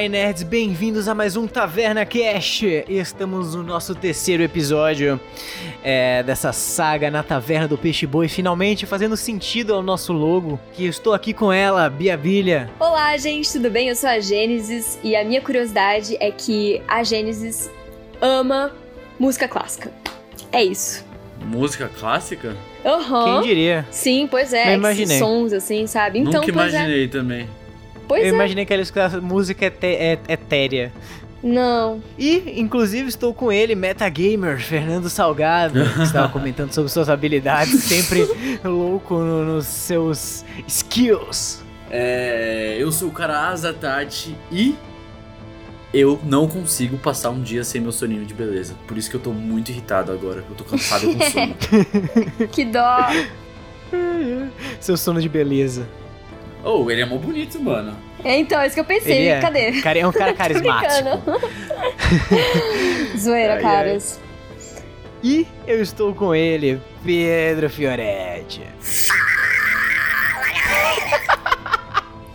Olá, nerds, bem-vindos a mais um Taverna Cast. Estamos no nosso terceiro episódio é, dessa saga na Taverna do Peixe Boi, finalmente fazendo sentido ao nosso logo. Que estou aqui com ela, Bia Bilha. Olá, gente, tudo bem? Eu sou a Gênesis e a minha curiosidade é que a Gênesis ama música clássica. É isso. Música clássica? Aham. Quem diria? Sim, pois é. Não imaginei. esses Sons assim, sabe? Então, Nunca pois é. imaginei também. Pois eu é. imaginei que ela escutava música ete- é- etérea. Não. E, inclusive, estou com ele, Metagamer, Fernando Salgado, que estava comentando sobre suas habilidades, sempre louco no- nos seus skills. É, eu sou o cara Azatati e eu não consigo passar um dia sem meu soninho de beleza. Por isso que eu tô muito irritado agora. Eu tô cansado com sono. Que dó. Seu sono de beleza. Oh, ele é mó bonito, mano. É, então, é isso que eu pensei. Ele é. Cadê? Cara, é um cara carismático. Zoeira, Ai, caras. E eu estou com ele, Pedro Fioretti.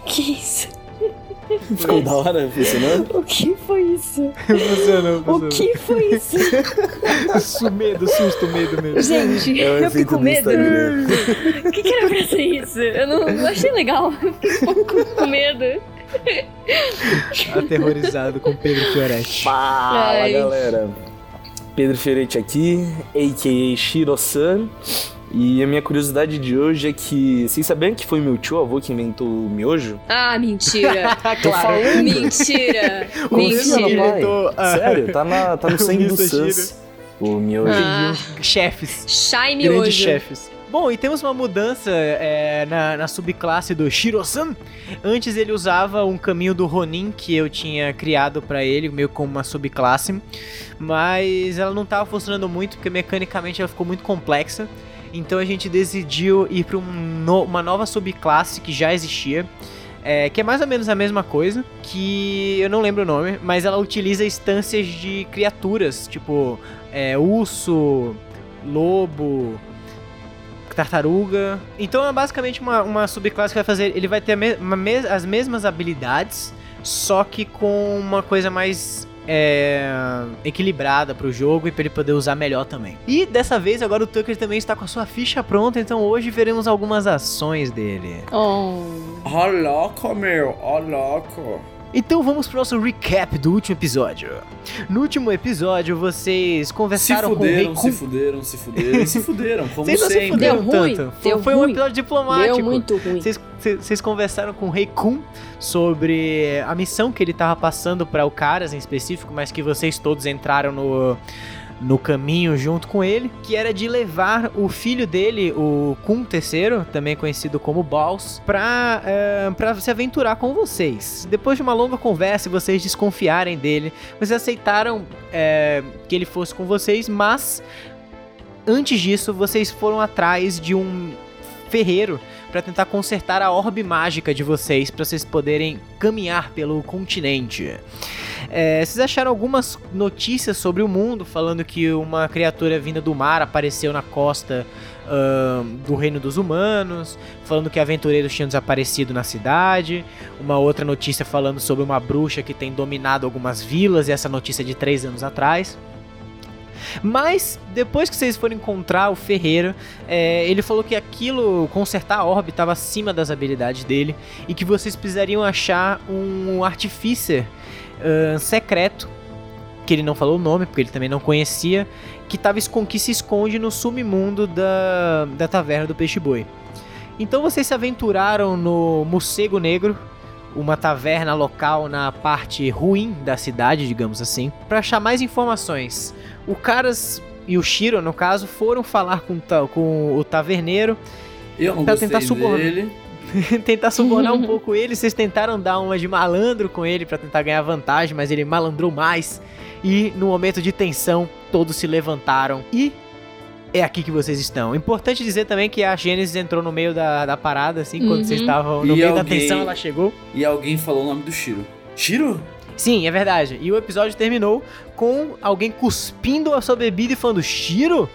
Que isso? Ficou da hora funcionando? O que foi isso? Funcionou, O funcionou. que foi isso? Su- medo, susto, medo mesmo. Gente, É o eu efeito com do medo. Instagram. O que, que era pra ser isso? Eu não, não achei legal. Eu fiquei um pouco com medo. Aterrorizado com Pedro Fioretti. Fala Ai. galera! Pedro Fioretti aqui, a.k.a. Shiro-san. E a minha curiosidade de hoje é que vocês sabiam que foi meu tio avô que inventou o miojo? Ah, mentira. Tô falando! Mentira. Mentira. inventou, ah, Sério, tá, na, tá no sangue do. Sans. O miojo. Ah, Chefes. Shine Grandes hoje. chefes. Bom, e temos uma mudança é, na, na subclasse do Shiro-san. Antes ele usava um caminho do Ronin que eu tinha criado pra ele, meio como uma subclasse. Mas ela não tava funcionando muito, porque mecanicamente ela ficou muito complexa. Então a gente decidiu ir pra um no- uma nova subclasse que já existia. é, que é mais ou menos a mesma coisa, que eu não lembro o nome, mas ela utiliza instâncias de criaturas, tipo é, urso, lobo, tartaruga. Então é basicamente uma, uma subclasse que vai fazer. Ele vai ter me- as mesmas habilidades, só que com uma coisa mais. É, equilibrada pro jogo e pra ele poder usar melhor também. E dessa vez agora o Tucker também está com a sua ficha pronta, então hoje veremos algumas ações dele. Oh. Ó louco, meu. Ó louco. Então vamos pro nosso recap do último episódio. No último episódio vocês Se conversaram com o Rei fuderam, se fuderam, se fuderam se fuderam, como Vocês não se fuderam Deu ruim, tanto. Foi, deu foi um ruim. episódio diplomático. Deu muito ruim. Vocês- Vocês vocês conversaram com o Rei Kun sobre a missão que ele tava passando para o Caras em específico, mas que vocês todos entraram no, no caminho junto com ele, que era de levar o filho dele, o Kun III, também conhecido como Baus, pra, eh, pra se aventurar com vocês. Depois de uma longa conversa e vocês desconfiarem dele, vocês aceitaram eh, que ele fosse com vocês, mas antes disso vocês foram atrás de um ferreiro para tentar consertar a orbe mágica de vocês, para vocês poderem caminhar pelo continente. É, vocês acharam algumas notícias sobre o mundo, falando que uma criatura vinda do mar apareceu na costa ahn, do reino dos humanos, falando que aventureiros tinham desaparecido na cidade, uma outra notícia falando sobre uma bruxa que tem dominado algumas vilas, e essa notícia é de três anos atrás. Mas, depois que vocês foram encontrar o ferreiro, é, ele falou que aquilo, consertar a orbe, estava acima das habilidades dele e que vocês precisariam achar um artificer ahn, secreto, que ele não falou o nome, porque ele também não conhecia, que, tava, que se esconde no submundo da, da taverna do Peixe-Boi. Então vocês se aventuraram no Morcego Negro, uma taverna local na parte ruim da cidade, digamos assim, para achar mais informações. O Caras e o Shiro, no caso, foram falar com, com o taverneiro Eu não Pra tentar subornar. tentar subornar um pouco ele. Vocês tentaram dar uma de malandro com ele pra tentar ganhar vantagem, mas ele malandrou mais. E no momento de tensão, todos se levantaram e é aqui que vocês estão. Importante dizer também que a Gênesis entrou no meio da, da parada, assim, quando Uhum. vocês estavam no E meio da alguém- tensão, ela chegou. E alguém falou o nome do Shiro. Shiro? Sim, é verdade. E o episódio terminou com alguém cuspindo a sua bebida e falando Shiro.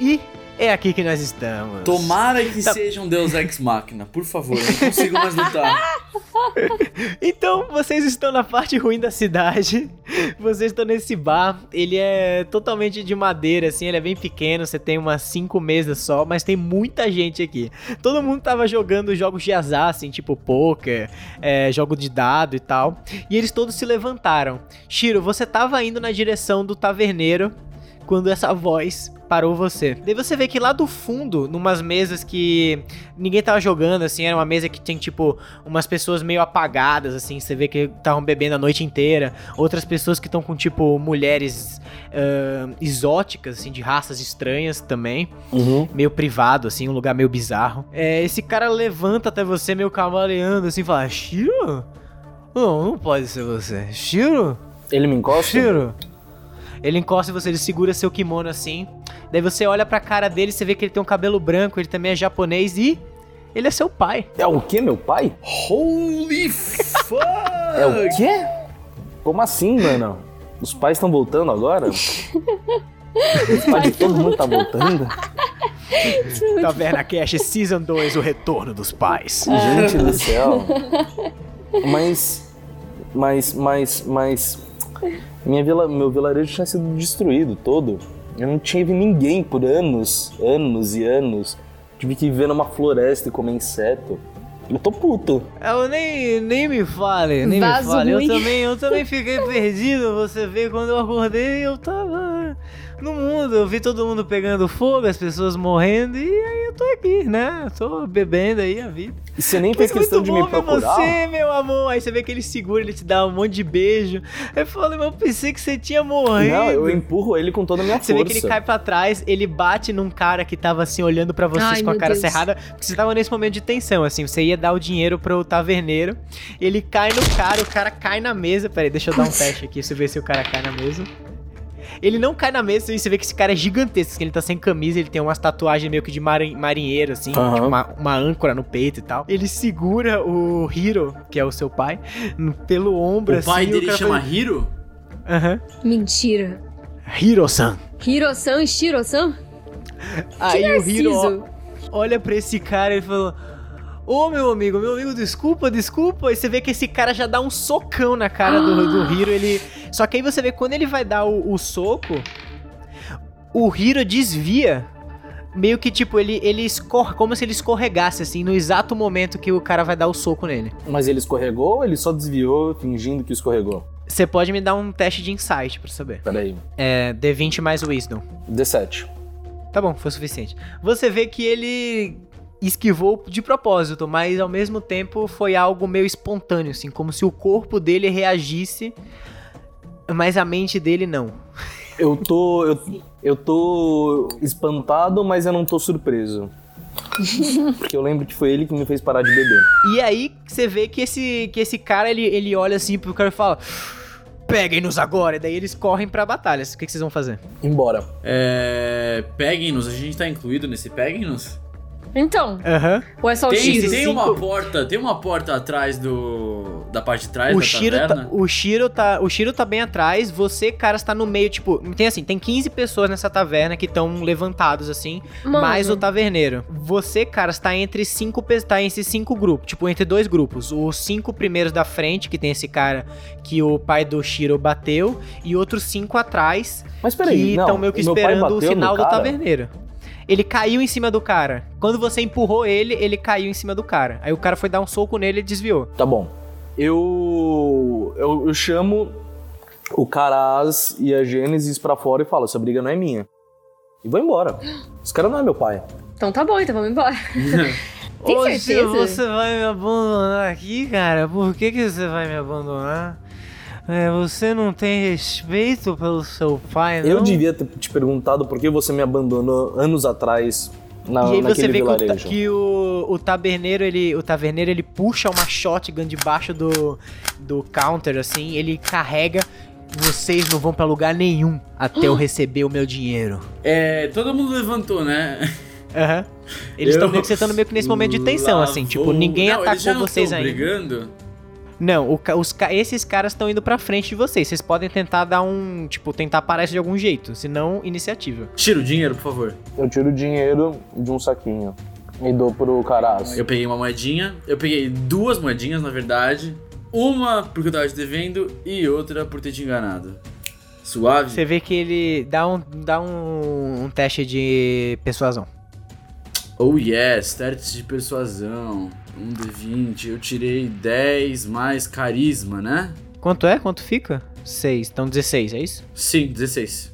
E É aqui que nós estamos. Tomara que Tá. seja um Deus Ex Machina, por favor, eu não consigo mais lutar. Então, vocês estão na parte ruim da cidade. Vocês estão nesse bar. Ele é totalmente de madeira, assim. Ele é bem pequeno. Você tem umas cinco mesas só, mas tem muita gente aqui. Todo mundo tava jogando jogos de azar, assim, tipo poker, é, jogo de dado e tal. E eles todos se levantaram. Shiro, você tava indo na direção do taverneiro quando essa voz parou você. Daí você vê que lá do fundo, numas mesas que ninguém tava jogando, assim, era uma mesa que tem, tipo, umas pessoas meio apagadas, assim, você vê que estavam bebendo a noite inteira. Outras pessoas que estão com, tipo, mulheres ahn, exóticas, assim, de raças estranhas também. Uhum. Meio privado, assim, um lugar meio bizarro. É, esse cara levanta até você, meio cavaleando, assim, e fala, Shiro? Não, não pode ser você. Shiro? Ele me encosta? Shiro. Ele encosta em você, ele segura seu kimono assim. Daí você olha pra cara dele, você vê que ele tem um cabelo branco, ele também é japonês e ele é seu pai. É o quê, meu pai? Holy fuck! É o quê? Como assim, mano? Os pais estão voltando agora? Os pais de todo mundo tá voltando? Taverna Cash Season 2, o retorno dos pais. Gente do céu. Mas. Mas, mas, mas. Minha vila, meu vilarejo tinha sido destruído todo. Eu não tive ninguém por anos, anos e anos. Tive que viver numa floresta e comer inseto. Eu tô puto. Eu nem, nem me fale, nem Vaso me fale. ruim. Eu também, eu também fiquei perdido. Você vê, quando eu acordei, eu tava no mundo. Eu vi todo mundo pegando fogo, as pessoas morrendo, e aí eu tô aqui, né? Tô bebendo aí a vida. E você nem fez questão muito de me procurar? você, meu amor. Aí você vê que ele segura, ele te dá um monte de beijo. Eu falei, mas eu pensei que você tinha morrido. Não, eu empurro ele com toda a minha Você força. vê que ele cai pra trás, ele bate num cara que tava assim olhando pra vocês Ai, com a cara Deus. cerrada, porque você tava nesse momento de tensão, assim, você ia dar o dinheiro pro taverneiro, ele cai no cara, o cara cai na mesa, peraí, deixa eu dar um teste aqui, eu ver se o cara cai na mesa. Ele não cai na mesa, e você vê que esse cara é gigantesco, que ele tá sem camisa, ele tem umas tatuagens meio que de marin- marinheiro, assim, Aham. tipo uma, uma âncora no peito e tal. Ele segura o Hiro, que é o seu pai, pelo ombro, O assim. pai e dele cara chama Hiro? Aham. Mentira. Hiro-san. Hiro-san e Shiro-san? Aí o Hiro olha pra esse cara e falou: Ô meu amigo, meu amigo, desculpa, desculpa. E você vê que esse cara já dá um socão na cara do, do Hiro. Ele... Só que aí você vê quando ele vai dar o, o soco, o Hiro desvia. Meio que tipo, ele, ele escorre, como se ele escorregasse, assim, no exato momento que o cara vai dar o soco nele. Mas ele escorregou ou ele só desviou fingindo que escorregou? Você pode me dar um teste de insight pra saber. Peraí. É D20 mais Wisdom. D7. Tá bom, foi suficiente. Você vê que ele esquivou de propósito, mas ao mesmo tempo foi algo meio espontâneo, assim, como se o corpo dele reagisse, mas a mente dele não. Eu tô. Eu, eu tô espantado, mas eu não tô surpreso. Porque eu lembro que foi ele que me fez parar de beber. E aí você vê que esse, que esse cara, ele, ele olha assim pro cara e fala: Peguem-nos agora! E daí eles correm pra batalha. O que, que vocês vão fazer? Embora. É. Peguem-nos, a gente tá incluído nesse Peguem-nos? Então, Aham. ou é só o Tem, Shiro? tem cinco- uma porta, tem uma porta atrás do. da parte de trás O da Shiro, taverna? tá, o, Shiro tá, o Shiro tá bem atrás, você, cara, está no meio, tipo, tem assim, tem 15 pessoas nessa taverna que estão levantados, assim, Mano. mais o taverneiro. Você, cara, está entre cinco, tá entre cinco grupos, tipo, entre dois grupos. Os cinco primeiros da frente, que tem esse cara que o pai do Shiro bateu, e outros cinco atrás, Mas peraí, que estão meio que esperando o final do taverneiro. Ele caiu em cima do cara. Quando você empurrou ele, ele caiu em cima do cara. Aí o cara foi dar um soco nele e desviou. Tá bom. Eu, eu. Eu chamo o Caraz e a Gênesis pra fora e falo: essa briga não é minha. E vou embora. Esse cara não é meu pai. Então tá bom, então vamos embora. Tem certeza? Você vai me abandonar aqui, cara? Por que, que você vai me abandonar? É, você não tem respeito pelo seu pai, não? Eu devia ter te perguntado por que você me abandonou anos atrás na, E aí você naquele vê que, o, ta- vilarejo. que o, o taberneiro, ele, o taverneiro, ele puxa uma shotgun debaixo do, do counter, assim, ele carrega. Vocês não vão pra lugar nenhum até eu receber o meu dinheiro. É. Todo mundo levantou, né? Aham. Eles estão Eu- meio que você tá meio que nesse momento de tensão, assim, tipo, ninguém Não, eles já atacou não vocês ainda. brigando? Não, o ca- os esses caras estão indo pra frente de vocês. Vocês podem tentar dar um. Tipo, tentar parar isso de algum jeito. Se não, iniciativa. Tira o dinheiro, por favor. Eu tiro o dinheiro de um saquinho e dou pro caraço. Eu peguei uma moedinha, eu peguei duas moedinhas, na verdade. Uma porque eu tava te devendo e outra por ter te enganado. Suave? Você vê que ele dá um, dá um, um teste de persuasão. Oh yes, testes de persuasão. Um D20, eu tirei 10 mais carisma, né? Quanto é? Quanto fica? 6. Então 16, é isso? Sim, 16.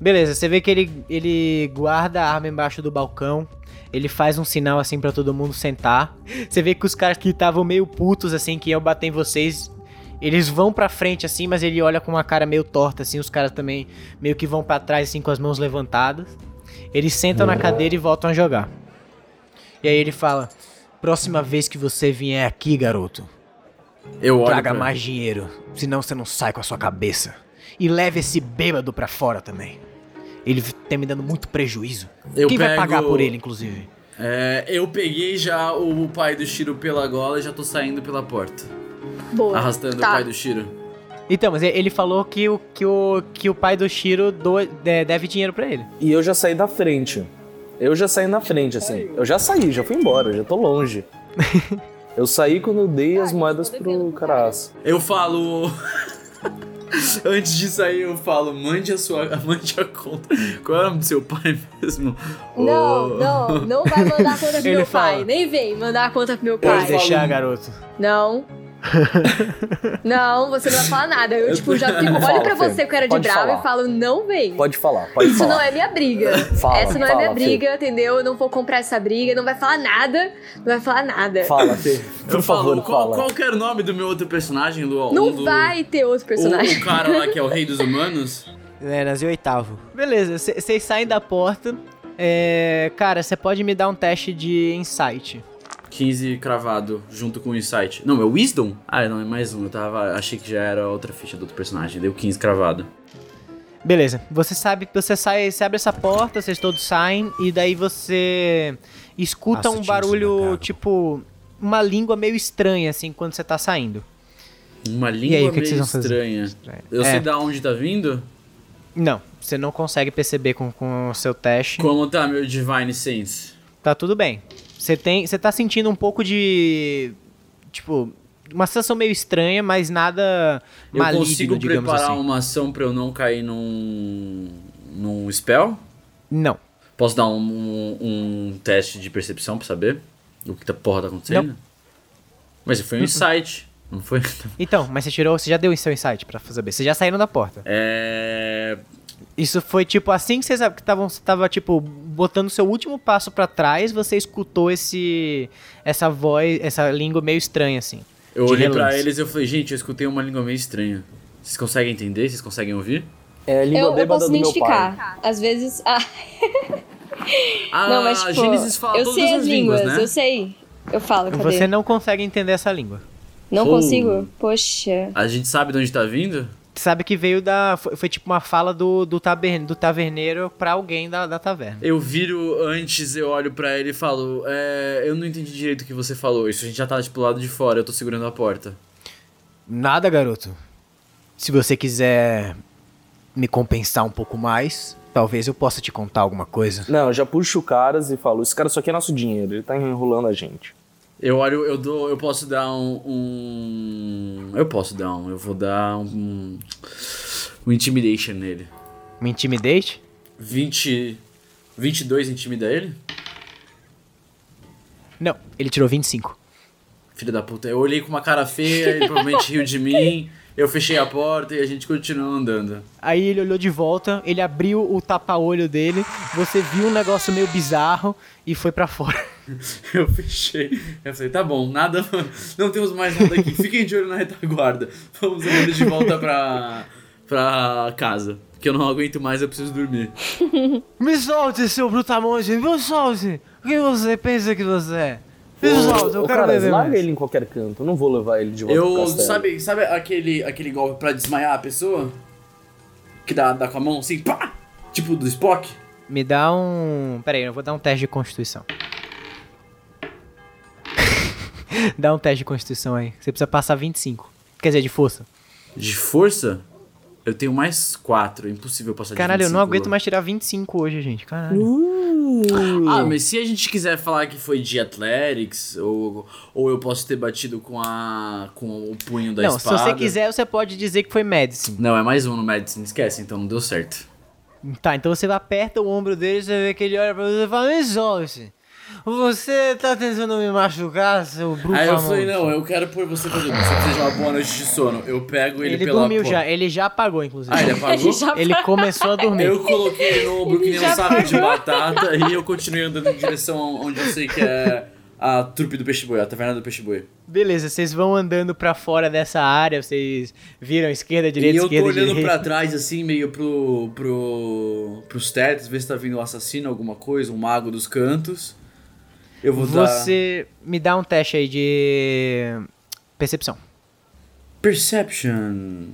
Beleza, você vê que ele, ele guarda a arma embaixo do balcão. Ele faz um sinal assim pra todo mundo sentar. Você vê que os caras que estavam meio putos assim, que iam bater em vocês, eles vão pra frente assim, mas ele olha com uma cara meio torta assim, os caras também meio que vão pra trás assim com as mãos levantadas. Eles sentam na cadeira e voltam a jogar. E aí ele fala: "Próxima vez que você vier aqui, garoto, Eu olho traga pra- mais dinheiro, senão você não sai com a sua cabeça. E leve esse bêbado pra fora também. Ele tá me dando muito prejuízo. Eu Quem vai pego- pagar por ele, inclusive? É, eu peguei já o pai do Shiro pela gola e já tô saindo pela porta. Boa. Arrastando Tá. o pai do Shiro. Então, mas ele falou que o, que o, que o pai do Shiro do- de- deve dinheiro pra ele. E eu já saí da frente. Eu já saí na frente, assim. Eu já saí, já fui embora, já tô longe. Eu saí quando eu dei as moedas pro caraço. Eu falo. Antes de sair, eu falo, mande a sua. Mande a conta. Qual é o nome do seu pai mesmo? Não, Ô, não, não vai mandar a conta pro Ele meu fala. pai. Nem vem mandar a conta pro meu pai. Pode deixar, garoto. Não. não, você não vai falar nada. Eu, tipo, já fico, olho Fala, pra você com cara de Pode bravo falar. e falo, não vem. Pode falar, pode Isso falar. não é minha briga. Fala, essa não é fala, minha Fê. briga, entendeu? Eu não vou comprar essa briga, não vai falar nada. Não vai falar nada. Fala, Fê. Por Eu favor, falo, qual, fala. qual que era o nome do meu outro personagem, Lu? Não Um do- vai ter outro O, personagem. o cara lá que é o rei dos humanos? É, nasceu oitavo. Beleza, vocês saem da porta. É, cara, você pode me dar um teste de insight. 15 cravado, junto com o Insight. Não, é o Wisdom? Ah, não, é mais um. Eu tava. Achei que já era outra ficha do outro personagem. Deu 15 cravado. Beleza, você sabe que você sai, você abre essa porta, vocês todos saem, e daí você escuta Nossa, um barulho, tipo, uma língua meio estranha, assim, quando você tá saindo. Uma língua aí, o que que meio fazer? estranha. Eu É. sei da onde tá vindo? Não, você não consegue perceber com, com o seu teste. Como tá meu Divine Sense? Tá tudo bem. Você tem, você tá sentindo um pouco de, tipo, uma sensação meio estranha, mas nada Eu maligno, consigo preparar assim. uma ação pra eu não cair num. num spell? Não. Posso dar um, um, um teste de percepção pra saber o que tá porra tá acontecendo? Não. Mas foi um insight, não foi? Então, mas você tirou, você já deu seu insight pra saber. Vocês já saíram da porta. É. Isso foi tipo assim que vocês que estavam, você tava tipo botando seu último passo pra trás, você escutou esse essa voz, essa língua meio estranha assim. Eu olhei pra relance. eles e eu falei, gente, eu escutei uma língua meio estranha. Vocês conseguem entender? Vocês conseguem ouvir? É a língua Eu, eu posso do meu pai. identificar. Às vezes. Ah, Ah, não, mas a tipo. Gênesis fala eu todas sei as as línguas, né? eu sei. Eu falo, cadê? Você não consegue entender essa língua. Não Oh. consigo? Poxa. A gente sabe de onde tá vindo? Sabe que veio da foi, foi tipo uma fala do do, taber, do taverneiro pra alguém da, da taverna. Eu viro antes, eu olho pra ele e falo, é, eu não entendi direito o que você falou. Isso a gente já tá tipo lado de fora, eu tô segurando a porta. Nada, garoto. Se você quiser me compensar um pouco mais, talvez eu possa te contar alguma coisa. Não, eu já puxo o caras e falo, esse cara só quer nosso dinheiro, ele tá enrolando a gente. Eu olho, eu dou, eu posso dar um, um- eu posso dar um, eu vou dar um, um intimidation nele. Me intimidate? 20, 22 intimida ele? Não, ele tirou 25. Filho da puta, eu olhei com uma cara feia, ele provavelmente riu de mim, eu fechei a porta e a gente continuou andando. Aí ele olhou de volta, ele abriu o tapa-olho dele, você viu um negócio meio bizarro e foi pra fora. Eu fechei. Eu falei, tá bom, nada. Não temos mais nada aqui. Fiquem de olho na retaguarda. Vamos andando de volta pra. pra casa. Porque eu não aguento mais, eu preciso dormir. Me solte, seu brutamonte, me solte! O que você pensa que você é? Me solte, eu quero caras, beber larga mais. ele em qualquer canto, eu não vou levar ele de volta pro Eu. castelo. Sabe, sabe aquele, aquele golpe pra desmaiar a pessoa? Que dá, dá com a mão assim, pá! Tipo do Spock? Me dá um... Pera aí, eu vou dar um teste de constituição. Dá um teste de constituição aí. Você precisa passar 25. Quer dizer, de força. De força, eu tenho mais 4. É impossível passar Caralho, de eu 25. não aguento mais tirar 25 hoje, gente. Caralho. Ah, mas se a gente quiser falar que foi de Athletics, ou, ou eu posso ter batido com a com o punho da não, espada. se você quiser, você pode dizer que foi Medicine. Não, é mais um no Medicine, esquece, então não deu certo. Tá, então você aperta o ombro dele, você vê que ele olha pra você e fala, Exorce, você tá tentando me machucar, seu bruxo Aí eu famoso?" falei, não, eu quero por você fazer. Se você deseja uma boa noite de sono, eu pego ele, Ele pela dormiu po- já, ele já apagou, inclusive. Ah, ele apagou? Já Ele começou a dormir. Eu coloquei ele no ombro que nem um saco de batata e eu continuei andando em direção onde eu sei que é a trupe do peixe boi, a taverna do peixe boi. Beleza, vocês vão andando pra fora dessa área, vocês viram esquerda, direita, e eu tô esquerda, olhando direita. pra trás, assim, meio pro, pro, pros tetos, ver se tá vindo um assassino, alguma coisa, um mago dos cantos. Eu vou dar Você me dá um teste aí de percepção. Perception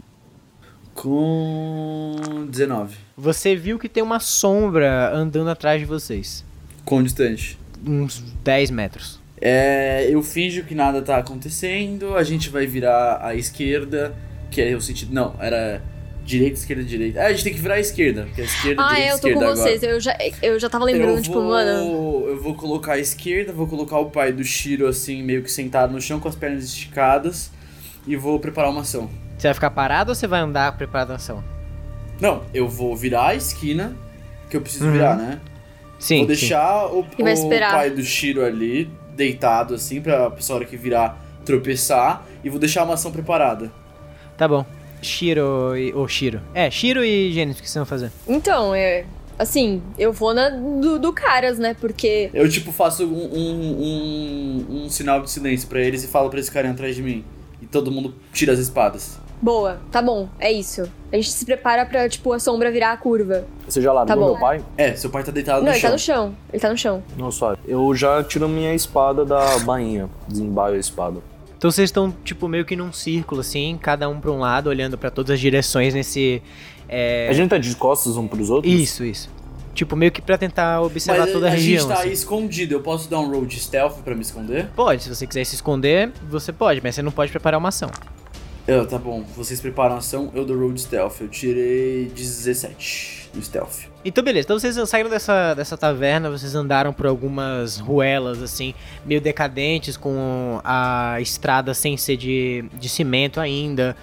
com 19. Você viu que tem uma sombra andando atrás de vocês. Com distante. Uns 10 metros. É, eu finjo que nada tá acontecendo, a gente vai virar à esquerda, que é o sentido. Não, era direita, esquerda, direita. É, a gente tem que virar à esquerda, porque é esquerda, Ah, direita, é, eu tô com agora. vocês. Eu já, eu já tava lembrando, eu tipo, vou, mano. Eu vou colocar a esquerda, vou colocar o pai do Shiro assim, meio que sentado no chão com as pernas esticadas e vou preparar uma ação. Você vai ficar parado ou você vai andar preparado a ação? Não, eu vou virar a esquina que eu preciso Uhum. virar, né? Sim. vou sim. deixar o, vai o esperar. pai do Shiro ali, deitado assim, pra pessoa hora que virar tropeçar, e vou deixar uma ação preparada. Tá bom. Shiro e. Ou Shiro. É, Shiro e Gênesis, o que vocês vão fazer? Então, é. Assim, eu vou na do, do caras, né? Porque. Eu, tipo, faço um, um, um, um sinal de silêncio pra eles e falo pra esse carinha atrás de mim. E todo mundo tira as espadas. Boa, tá bom, é isso. A gente se prepara pra, tipo, a sombra virar a curva. Você já largou Tá bom. meu pai? É, seu pai tá deitado Não, no ele tá chão. no chão. Ele tá no chão. Não, só. Eu já tiro minha espada da bainha. Desembaio a espada. Então vocês estão, tipo, meio que num círculo, assim, cada um pra um lado, olhando pra todas as direções nesse. É... A gente tá de costas um pros outros? Isso, isso. Tipo, meio que pra tentar observar Mas toda a, a região. gente tá assim. escondido. Eu posso dar um roll de stealth pra me esconder? Pode, se você quiser se esconder, você pode, mas você não pode preparar uma ação. Eu, tá bom. Vocês preparam a ação, eu dou roll de stealth. Eu tirei 17 no stealth. Então, beleza. Então, vocês saíram dessa, dessa taverna, vocês andaram por algumas ruelas, assim, meio decadentes, com a estrada sem ser de, de cimento ainda.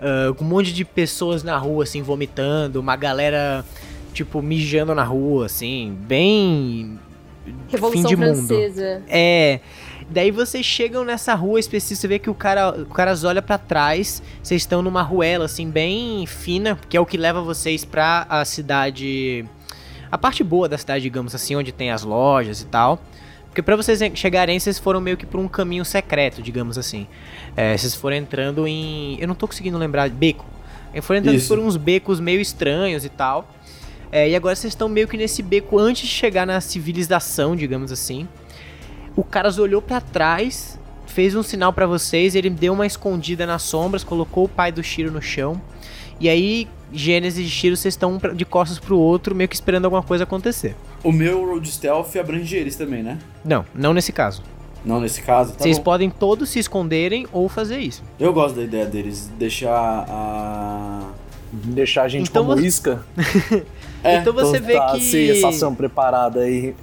ah, com um monte de pessoas na rua, assim, vomitando. Uma galera, tipo, mijando na rua, assim, bem. Revolução fim de mundo. Francesa. É. Daí vocês chegam nessa rua específica, você vê que o cara, o cara olha pra trás, vocês estão numa ruela assim bem fina, que é o que leva vocês pra a cidade, a parte boa da cidade, digamos assim, onde tem as lojas e tal. Porque pra vocês chegarem, vocês foram meio que por um caminho secreto, digamos assim. É, vocês foram entrando em, eu não tô conseguindo lembrar, beco. Foram entrando Isso. por uns becos meio estranhos e tal. É, e agora vocês estão meio que nesse beco antes de chegar na civilização, digamos assim. O cara olhou pra trás, fez um sinal pra vocês, ele deu uma escondida nas sombras, colocou o pai do Shiro no chão. E aí, Gênesis e Shiro, vocês estão um de costas pro outro, meio que esperando alguma coisa acontecer. O meu roll de stealth abrange eles também, né? Não, não nesse caso. Não nesse caso, tá vocês bom. podem todos se esconderem ou fazer isso. Eu gosto da ideia deles, deixar a... Deixar a gente Então como você- isca. É, então você vê tá, que. essa ação preparada aí.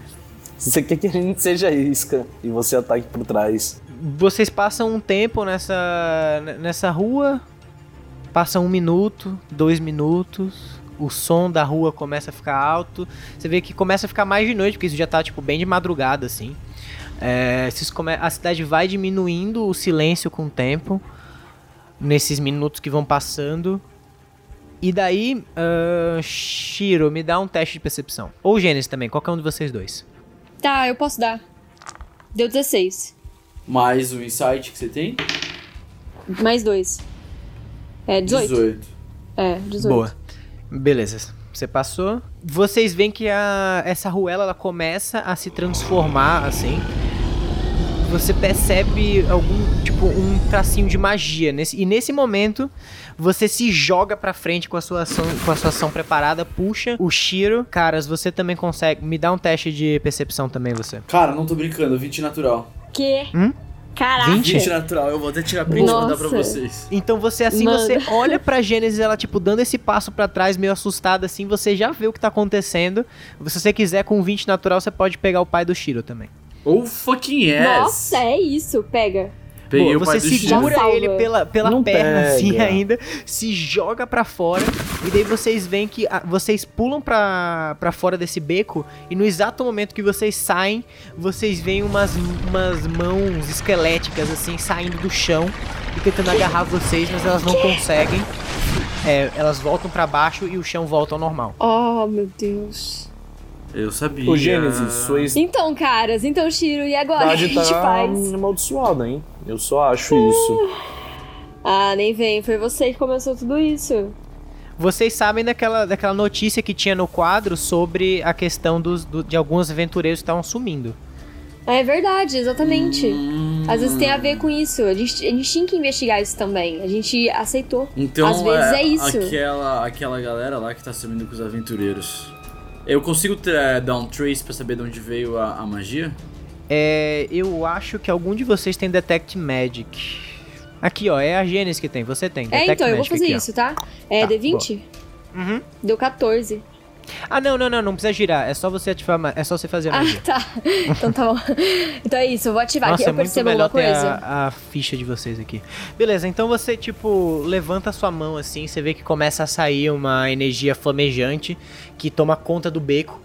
Você quer que a gente seja isca e você ataque por trás. Vocês passam um tempo nessa, nessa rua, passa um minuto, dois minutos, o som da rua começa a ficar alto. Você vê que começa a ficar mais de noite, porque isso já tá tipo bem de madrugada, assim. É, A cidade vai diminuindo o silêncio com o tempo, nesses minutos que vão passando. E daí, ah, Shiro, me dá um teste de percepção. Ou Gênesis também, qualquer um de vocês dois. Tá, eu posso dar. Deu 16. Mais o insight que você tem? Mais dois. É, 18. 18. É, 18. Boa. Beleza. Você passou. Vocês veem que a, essa ruela ela começa a se transformar assim. Você percebe algum tipo um tracinho de magia nesse, e nesse momento você se joga pra frente com a sua ação, com a sua ação preparada, puxa o Shiro. Caras, você também consegue me dá um teste de percepção também você. Cara, não tô brincando, 20 natural. Que? Hum? Caraca. 20? 20 natural, eu vou até tirar print e mandar pra vocês. Então você assim, Mano. você olha pra Gênesis, ela tipo dando esse passo pra trás, meio assustada assim, você já vê o que tá acontecendo. Se você quiser com 20 natural, você pode pegar o pai do Shiro também. Oh fucking yes! Nossa, é isso. Pega. Peguei pai você segura ele pela, pela Não perna assim pega. ainda, se joga pra fora e daí vocês veem que ah, vocês pulam pra, pra fora desse beco e no exato momento que vocês saem, vocês veem umas, umas mãos esqueléticas assim saindo do chão e tentando agarrar vocês, mas elas não conseguem. É, elas voltam pra baixo e o chão volta ao normal. Oh, meu Deus. Eu sabia. Ô, Gênesis, sua Então, caras, então, Shiro, e agora? O que a gente tá faz? amaldiçoada, hein? Eu só acho isso. Ah, nem vem. Foi você que começou tudo isso. Vocês sabem daquela, daquela notícia que tinha no quadro sobre a questão dos, do- de alguns aventureiros que estavam sumindo. É verdade, exatamente. Hum. Às vezes tem a ver com isso. A gente, a gente tinha que investigar isso também. A gente aceitou. Então, Às vezes é isso. Aquela, aquela galera lá que tá sumindo com os aventureiros. Eu consigo tra- dar um trace pra saber de onde veio a, a magia? É, eu acho que algum de vocês tem Detect Magic. Aqui, ó, é a Gênesis que tem, você tem. É, Detect então, eu vou Magic fazer aqui, ó. isso, tá? É Tá, D20? Uhum. Deu 14. Ah, não, não, não, não precisa girar. É só você ativar, é só você fazer a Ah, magia. tá. Então tá bom. Então é isso, eu vou ativar Nossa, aqui. é Eu muito percebo melhor alguma ter coisa. a, a ficha de vocês aqui. Beleza, então você, tipo, levanta a sua mão assim, você vê que começa a sair uma energia flamejante que toma conta do beco.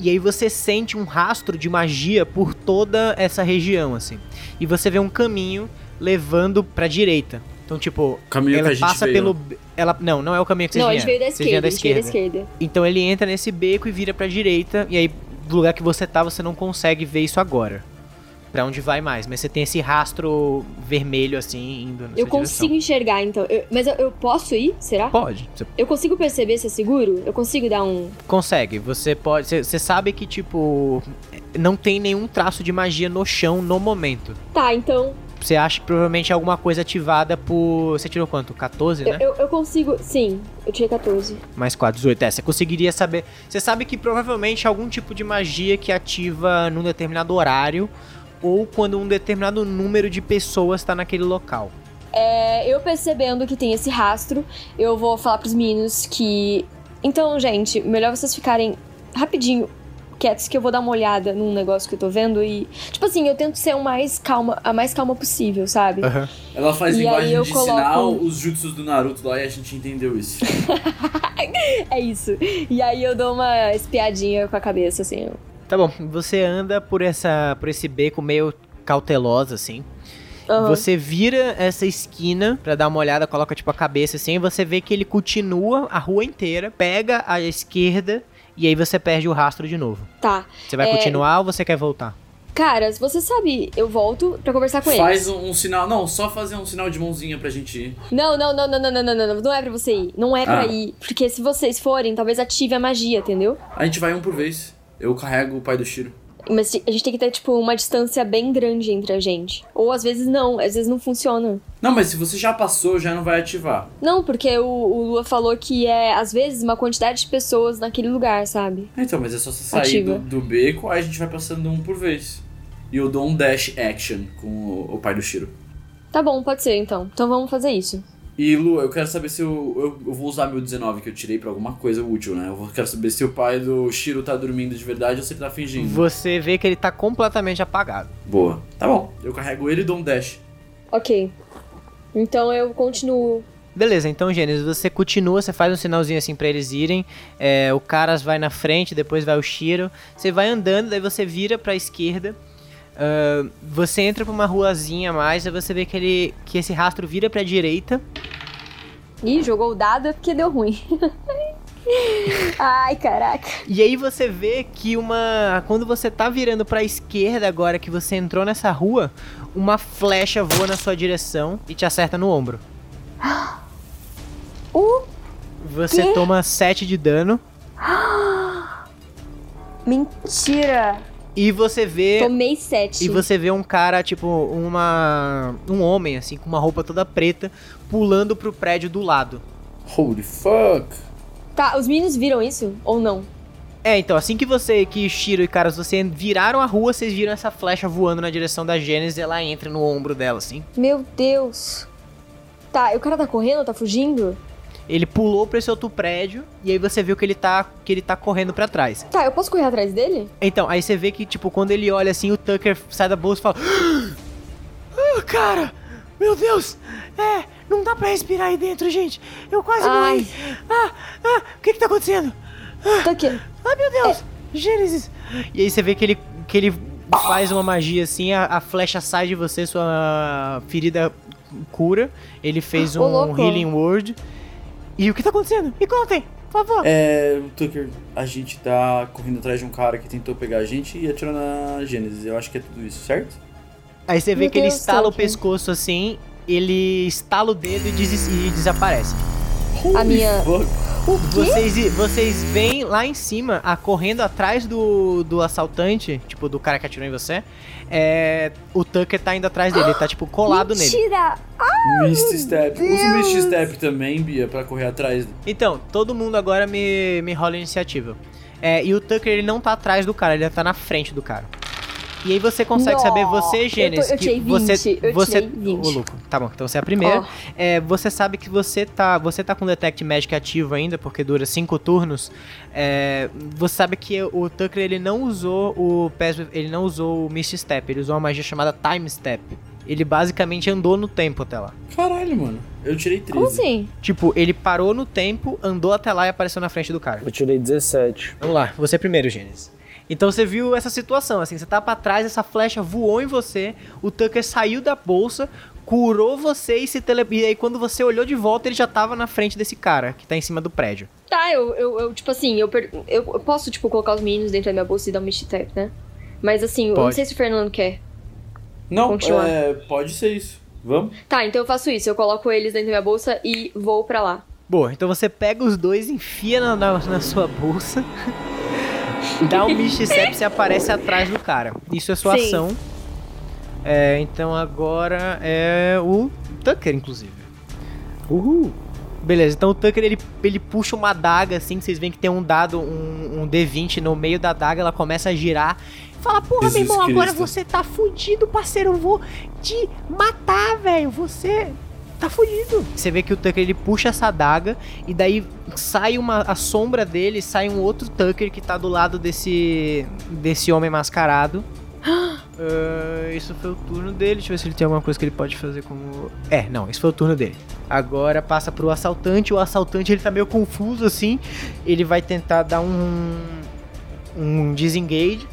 E aí você sente um rastro de magia por toda essa região, assim. E você vê um caminho levando pra direita. Então, tipo, Caminho ela que a gente passa veio. pelo. Ela, não, não é o caminho que vocês Não, a gente veio vieram. da vieram esquerda, da esquerda. Então ele entra nesse beco e vira pra direita, e aí do lugar que você tá, você não consegue ver isso agora. Pra onde vai mais, mas você tem esse rastro vermelho assim indo na Eu consigo enxergar, então. Eu- mas eu, eu posso ir? Será? direção. Pode, você Eu consigo perceber se é seguro? Eu consigo dar um. consegue. Você pode, você, você sabe que tipo não tem nenhum traço de magia no chão no momento. Tá, então. Você acha que provavelmente é alguma coisa ativada por, você tirou quanto? 14, Eu, né? eu, eu consigo. Sim, eu tirei 14. Mais 4, 18. É, você conseguiria saber. Você sabe que provavelmente é algum tipo de magia que ativa num determinado horário ou quando um determinado número de pessoas está naquele local. É, eu percebendo que tem esse rastro, eu vou falar pros meninos que. Então, gente, melhor vocês ficarem rapidinho quietos que eu vou dar uma olhada num negócio que eu tô vendo e. Tipo assim, eu tento ser o mais calma, a mais calma possível, sabe? Ela faz E linguagem eu de coloco- sinal, os jutsus do Naruto lá e a gente entendeu isso. É isso. E aí eu dou uma espiadinha com a cabeça, assim. Tá bom, você anda por essa por esse beco meio cautelosa assim. Aham. Você vira essa esquina pra dar uma olhada, coloca tipo a cabeça assim, e você vê que ele continua a rua inteira, pega a esquerda e aí você perde o rastro de novo. Tá. Você vai é... continuar ou você quer voltar? Caras, você sabe, eu volto pra conversar com Faz eles. Faz um, um, sinal. Não, só fazer um sinal de mãozinha pra gente ir. Não, não, não, não, não, não, não, não. Não é pra você ir. Não é ah. pra ir. Porque se vocês forem, talvez ative a magia, entendeu? A gente vai um por vez. Eu carrego o pai do Shiro. Mas a gente tem que ter, tipo, uma distância bem grande entre a gente. Ou às vezes não, às vezes não funciona. Não, mas se você já passou, já não vai ativar. Não, porque o, o Lua falou que é, às vezes, uma quantidade de pessoas naquele lugar, sabe? Então, mas é só você sair Ativa. do, do beco, aí a gente vai passando um por vez. E eu dou um dash action com o, o pai do Shiro. Tá bom, pode ser então. Então vamos fazer isso. E Lu, eu quero saber se eu, eu, eu vou usar meu 19 que eu tirei pra alguma coisa útil, né? Eu quero saber se o pai do Shiro tá dormindo de verdade ou se ele tá fingindo. Você vê que ele tá completamente apagado. Boa. Tá bom. Eu carrego ele e dou um dash. Ok. Então eu continuo. Beleza, então, Gênesis, você continua, você faz um sinalzinho assim pra eles irem. é, o Caras vai na frente, depois vai o Shiro. Você vai andando, daí você vira pra esquerda. Ah, você entra pra uma ruazinha a mais, aí você vê que, ele, que esse rastro vira pra direita. Ih, jogou o dado é porque deu ruim. Ai, caraca. E aí você vê que uma. Quando você tá virando pra esquerda agora que você entrou nessa rua, uma flecha voa na sua direção e te acerta no ombro. Uh, Você Quê? toma 7 de dano. mentira. E você vê. Tomei sete. E você vê um cara, tipo, uma. Um homem, assim, com uma roupa toda preta, pulando pro prédio do lado. Holy fuck. Tá, os meninos viram isso ou não? É, então, assim que você, que Shiro e caras, você viraram a rua, vocês viram essa flecha voando na direção da Gênesis e ela entra no ombro dela, assim. Meu Deus. Tá, e o cara tá correndo, tá fugindo? Ele pulou pra esse outro prédio e aí você viu que ele tá, que ele tá correndo pra trás. Tá, eu posso correr atrás dele? Então, aí você vê que, tipo, quando ele olha assim, o Tucker sai da bolsa e fala: Ah, cara, meu Deus, é, não dá pra respirar aí dentro, gente. Eu quase Ai. morri. Ah, ah, o que que tá acontecendo? Tá aqui. Ah, meu Deus, Gênesis. E aí você vê que ele, que ele faz uma magia assim, a, a flecha sai de você, sua ferida cura. Ele fez Ô, um louco. Healing Word. E o que tá acontecendo? Me contem, por favor. É, Tucker, a gente tá correndo atrás de um cara que tentou pegar a gente e atirou na Gênesis. Eu acho que é tudo isso, certo? Aí você vê Meu que ele Deus, estala o Tucker. pescoço assim, ele estala o dedo e, des- e desaparece. A minha- fuck. Vocês, vocês veem lá em cima, a, correndo atrás do, do assaltante, tipo, do cara que atirou em você, é, o Tucker tá indo atrás dele, ele tá, tipo, colado nele. Mentira! Misty Step. Usa o Misty Step também, Bia, pra correr atrás. Então, todo mundo agora me, me rola a iniciativa. É, e o Tucker, ele não tá atrás do cara, ele tá na frente do cara. E aí você consegue saber, você, Gênesis, eu tô- eu que tirei você... 20, eu você, tirei 20. Ô, louco, tá bom, então você é a primeira. Ó. É, você sabe que você tá, você tá com o Detect Magic ativo ainda, porque dura cinco turnos. É, você sabe que o Tucker ele não usou o ele não usou o Misty Step, ele usou uma magia chamada Time Step. Ele basicamente andou no tempo até lá. Caralho, mano. Eu tirei 13. Como assim? Tipo, ele parou no tempo, andou até lá e apareceu na frente do cara. Eu tirei 17. Vamos lá, você primeiro, Gênesis. Então você viu essa situação, assim, você tá pra trás, essa flecha voou em você, o Tucker saiu da bolsa, curou você e se tele... E aí quando você olhou de volta, ele já tava na frente desse cara, que tá em cima do prédio. Tá, eu, eu, eu, tipo assim, eu, per- eu, eu posso, tipo, colocar os meninos dentro da minha bolsa e dar um Step, né? Mas assim, eu não Pode. sei se o Fernando quer. Não, Continuar. é, pode ser isso. Vamos? Tá, então eu faço isso. Eu coloco eles dentro da minha bolsa e vou pra lá. Boa, então você pega os dois, enfia na, na, na sua bolsa, dá um Misticeps e aparece atrás do cara. Isso é sua Sim. ação. É, então agora é o Tucker, inclusive. Uhul. Beleza, então o Tucker ele, ele puxa uma adaga assim, que vocês veem que tem um dado, um, um D20 no meio da adaga, ela começa a girar. Fala, porra, meu Jesus irmão, agora Cristo. você tá fudido, parceiro. Eu vou te matar, velho. Você tá fudido. Você vê que o Tucker ele puxa essa adaga e daí sai uma a sombra dele, sai um outro Tucker que tá do lado desse desse homem mascarado. Ah, isso foi o turno dele. Deixa eu ver se ele tem alguma coisa que ele pode fazer como. É, não, esse foi o turno dele. Agora passa pro assaltante. O assaltante ele tá meio confuso assim. Ele vai tentar dar um. Um disengage.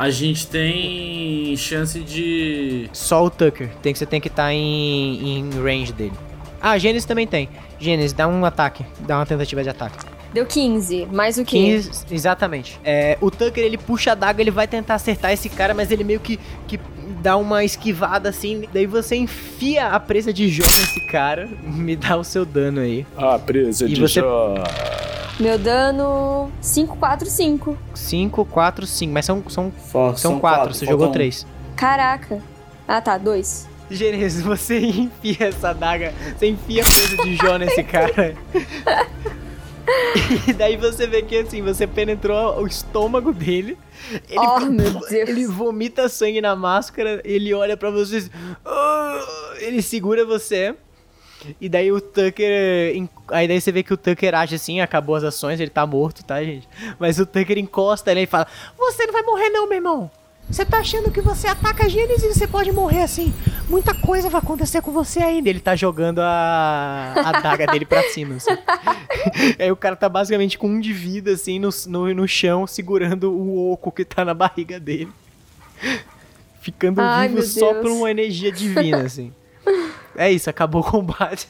A gente tem chance de. Só o Tucker. Tem que, você tem que estar em, em range dele. Ah, Gênesis também tem. Gênesis, dá um ataque. Dá uma tentativa de ataque. Deu 15. Mais o quê? 15, exatamente. É, o Tucker ele puxa a daga, ele vai tentar acertar esse cara, mas ele meio que, que dá uma esquivada assim. Daí você enfia a presa de Jó nesse cara. Me dá o seu dano aí. Ah, presa E de você- Jó. Meu dano. 5, 4, 5. 5, 4, 5. Mas são, são, Fa- são 4. Você jogou faltam- 3. Caraca. Ah, tá. 2. Gênesis, você enfia essa daga, você enfia a presa de Jó nesse cara. E daí você vê que assim, você penetrou o estômago dele. Ele, Oh, meu Deus. ele vomita sangue na máscara, ele olha pra vocês. "Ah", ele segura você. E daí o Tucker. Aí daí você vê que o Tucker age assim, acabou as ações, ele tá morto, tá, gente? Mas o Tucker encosta ele e fala: Você não vai morrer, não, meu irmão. Você tá achando que você ataca a Gênesis e você pode morrer assim? Muita coisa vai acontecer com você ainda. Ele tá jogando a, a daga dele pra cima, assim. Aí o cara tá basicamente com um de vida, assim, no, no, no chão, segurando o oco que tá na barriga dele. Ficando Ai, vivo só por uma energia divina, assim. É isso, acabou o combate.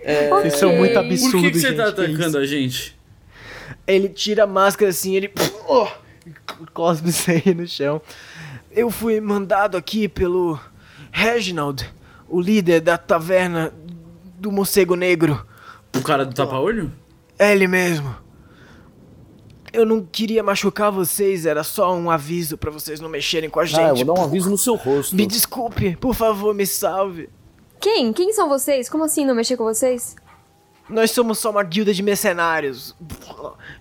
É, Vocês são muito absurdos, Por que, que você gente, tá que atacando isso? a gente? Ele tira a máscara assim, ele. Oh, cospe sangue no chão. Eu fui mandado aqui pelo Reginald, o líder da taverna do Morcego Negro. O cara do tapa-olho? É ele mesmo. Eu não queria machucar vocês, era só um aviso pra vocês não mexerem com a gente. Ah, eu vou dar um aviso no seu rosto. Me desculpe, por favor, me salve. Quem? Quem são vocês? Como assim não mexer com vocês? Nós somos só uma guilda de mercenários.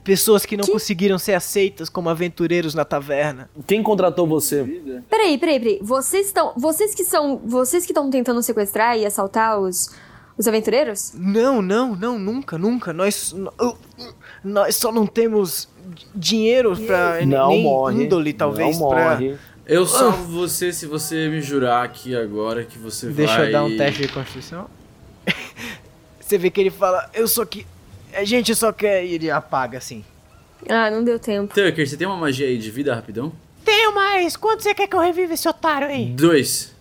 pessoas que não conseguiram ser aceitas como aventureiros na taverna. Quem contratou você? Peraí, peraí, peraí. Vocês estão. Vocês que são. Vocês que estão tentando sequestrar e assaltar os. Os aventureiros? Não, não, não, nunca, nunca. Nós. Nós só não temos dinheiro pra. Não nem morre. índole, talvez, não pra. Eu salvo você se você me jurar aqui agora que você Deixa vai... eu dar um teste de constituição. Você vê que ele fala, eu só que. A gente só quer. E ele apaga assim. Ah, não deu tempo. Tucker, você tem uma magia aí de vida rapidão? Tenho mais! Quanto você quer que eu reviva esse otário aí? Dois.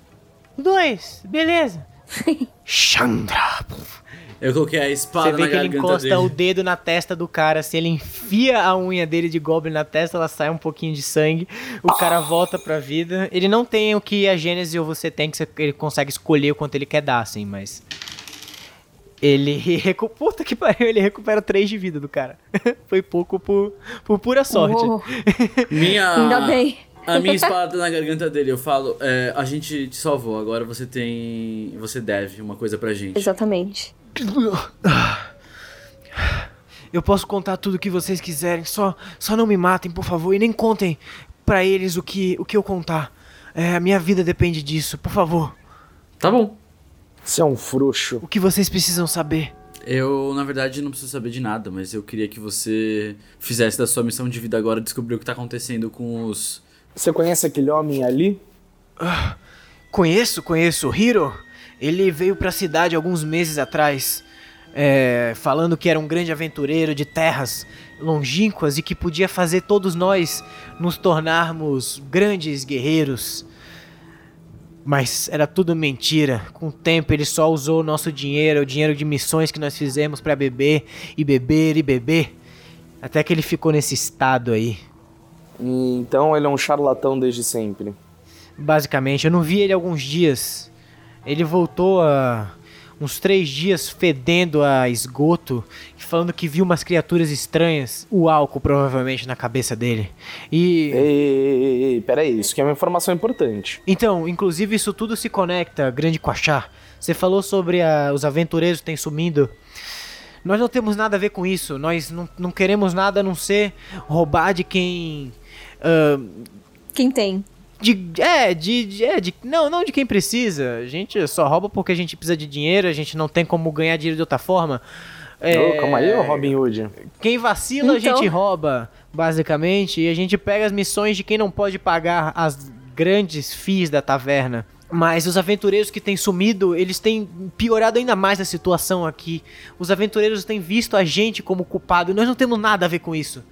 Dois, beleza. Chandra! Eu coloquei a Você espada vê na que ele encosta dele. o dedo na testa do cara. Se ele enfia a unha dele de Goblin na testa, ela sai um pouquinho de sangue. O cara volta pra vida. Ele não tem o que a Gênesis ou você tem, que você- ele consegue escolher o quanto ele quer dar, assim, mas. Ele recu... Puta que pariu, ele recupera 3 de vida do cara. Foi pouco por, por pura sorte. Minha... Ainda bem. A minha espada tá na garganta dele. Eu falo, é, a gente te salvou, agora você tem... Você deve uma coisa pra gente. Exatamente. Eu posso contar tudo o que vocês quiserem, só, só não me matem, por favor, e nem contem pra eles o que, o que eu contar. É, a minha vida depende disso, por favor. Tá bom. Você é um frouxo. O que vocês precisam saber? Eu, na verdade, não preciso saber de nada, mas eu queria que você fizesse da sua missão de vida agora descobrir o que tá acontecendo com os... Você conhece aquele homem ali? Conheço, conheço. O Hiro, ele veio pra cidade alguns meses atrás, é, falando que era um grande aventureiro de terras longínquas e que podia fazer todos nós nos tornarmos grandes guerreiros. Mas era tudo mentira. Com o tempo ele só usou o nosso dinheiro, o dinheiro de missões que nós fizemos pra beber e beber e beber, até que ele ficou nesse estado aí. Então ele é um charlatão desde sempre. Basicamente, eu não vi ele há alguns dias. Ele voltou há uns três dias fedendo a esgoto, falando que viu umas criaturas estranhas. O álcool provavelmente na cabeça dele. E. Ei, ei, ei, ei, peraí, isso que é uma informação importante. Então, inclusive isso tudo se conecta, grande Quachá. Você falou sobre a- os aventureiros que têm sumido. Nós não temos nada a ver com isso. Nós não, não queremos nada a não ser roubar de quem. Ah, Quem tem? De, é, de, de- é, de, não, não de quem precisa. A gente só rouba porque a gente precisa de dinheiro, a gente não tem como ganhar dinheiro de outra forma. É, Ô, calma aí, ô Robin Hood. Quem vacila a Então. gente rouba, basicamente, e a gente pega as missões de quem não pode pagar as grandes fees da taverna. Mas os aventureiros que têm sumido, eles têm piorado ainda mais a situação aqui. Os aventureiros têm visto a gente como culpado e nós não temos nada a ver com isso.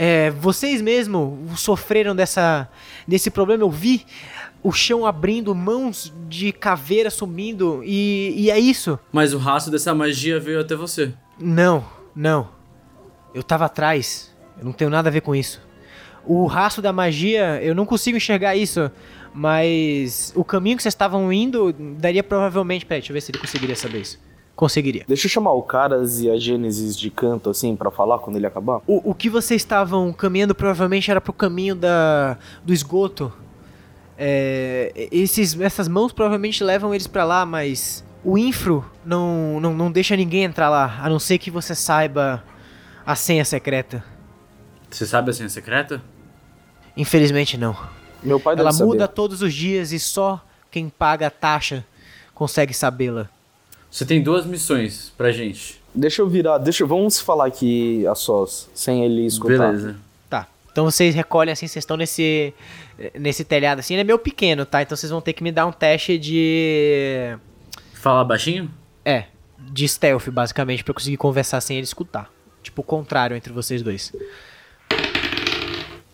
É, vocês mesmo sofreram dessa, desse problema. Eu vi o chão abrindo, mãos de caveira sumindo e, e é isso. Mas o rastro dessa magia veio até você. Não, não. Eu tava atrás. Eu não tenho nada a ver com isso. O rastro da magia, eu não consigo enxergar isso. Mas o caminho que vocês estavam indo daria provavelmente. Peraí, deixa eu ver se ele conseguiria saber isso. Conseguiria. Deixa eu chamar o Caras e a Gênesis de canto, assim, pra falar quando ele acabar. O, o que vocês estavam caminhando provavelmente era pro caminho da, do esgoto. É, esses, essas mãos provavelmente levam eles pra lá, mas o infro não, não, não deixa ninguém entrar lá, a não ser que você saiba a senha secreta. Você sabe a senha secreta? Infelizmente não. Meu pai Ela saber. muda todos os dias e só quem paga a taxa consegue sabê-la. Você tem duas missões pra gente. Deixa eu virar, deixa eu, vamos falar aqui a sós, sem ele escutar. Beleza. Tá. Então vocês recolhem assim, vocês estão nesse nesse telhado assim, ele é meio pequeno, tá? Então vocês vão ter que me dar um teste de Fala baixinho? é, de stealth basicamente pra eu conseguir conversar sem ele escutar. Tipo o contrário entre vocês dois.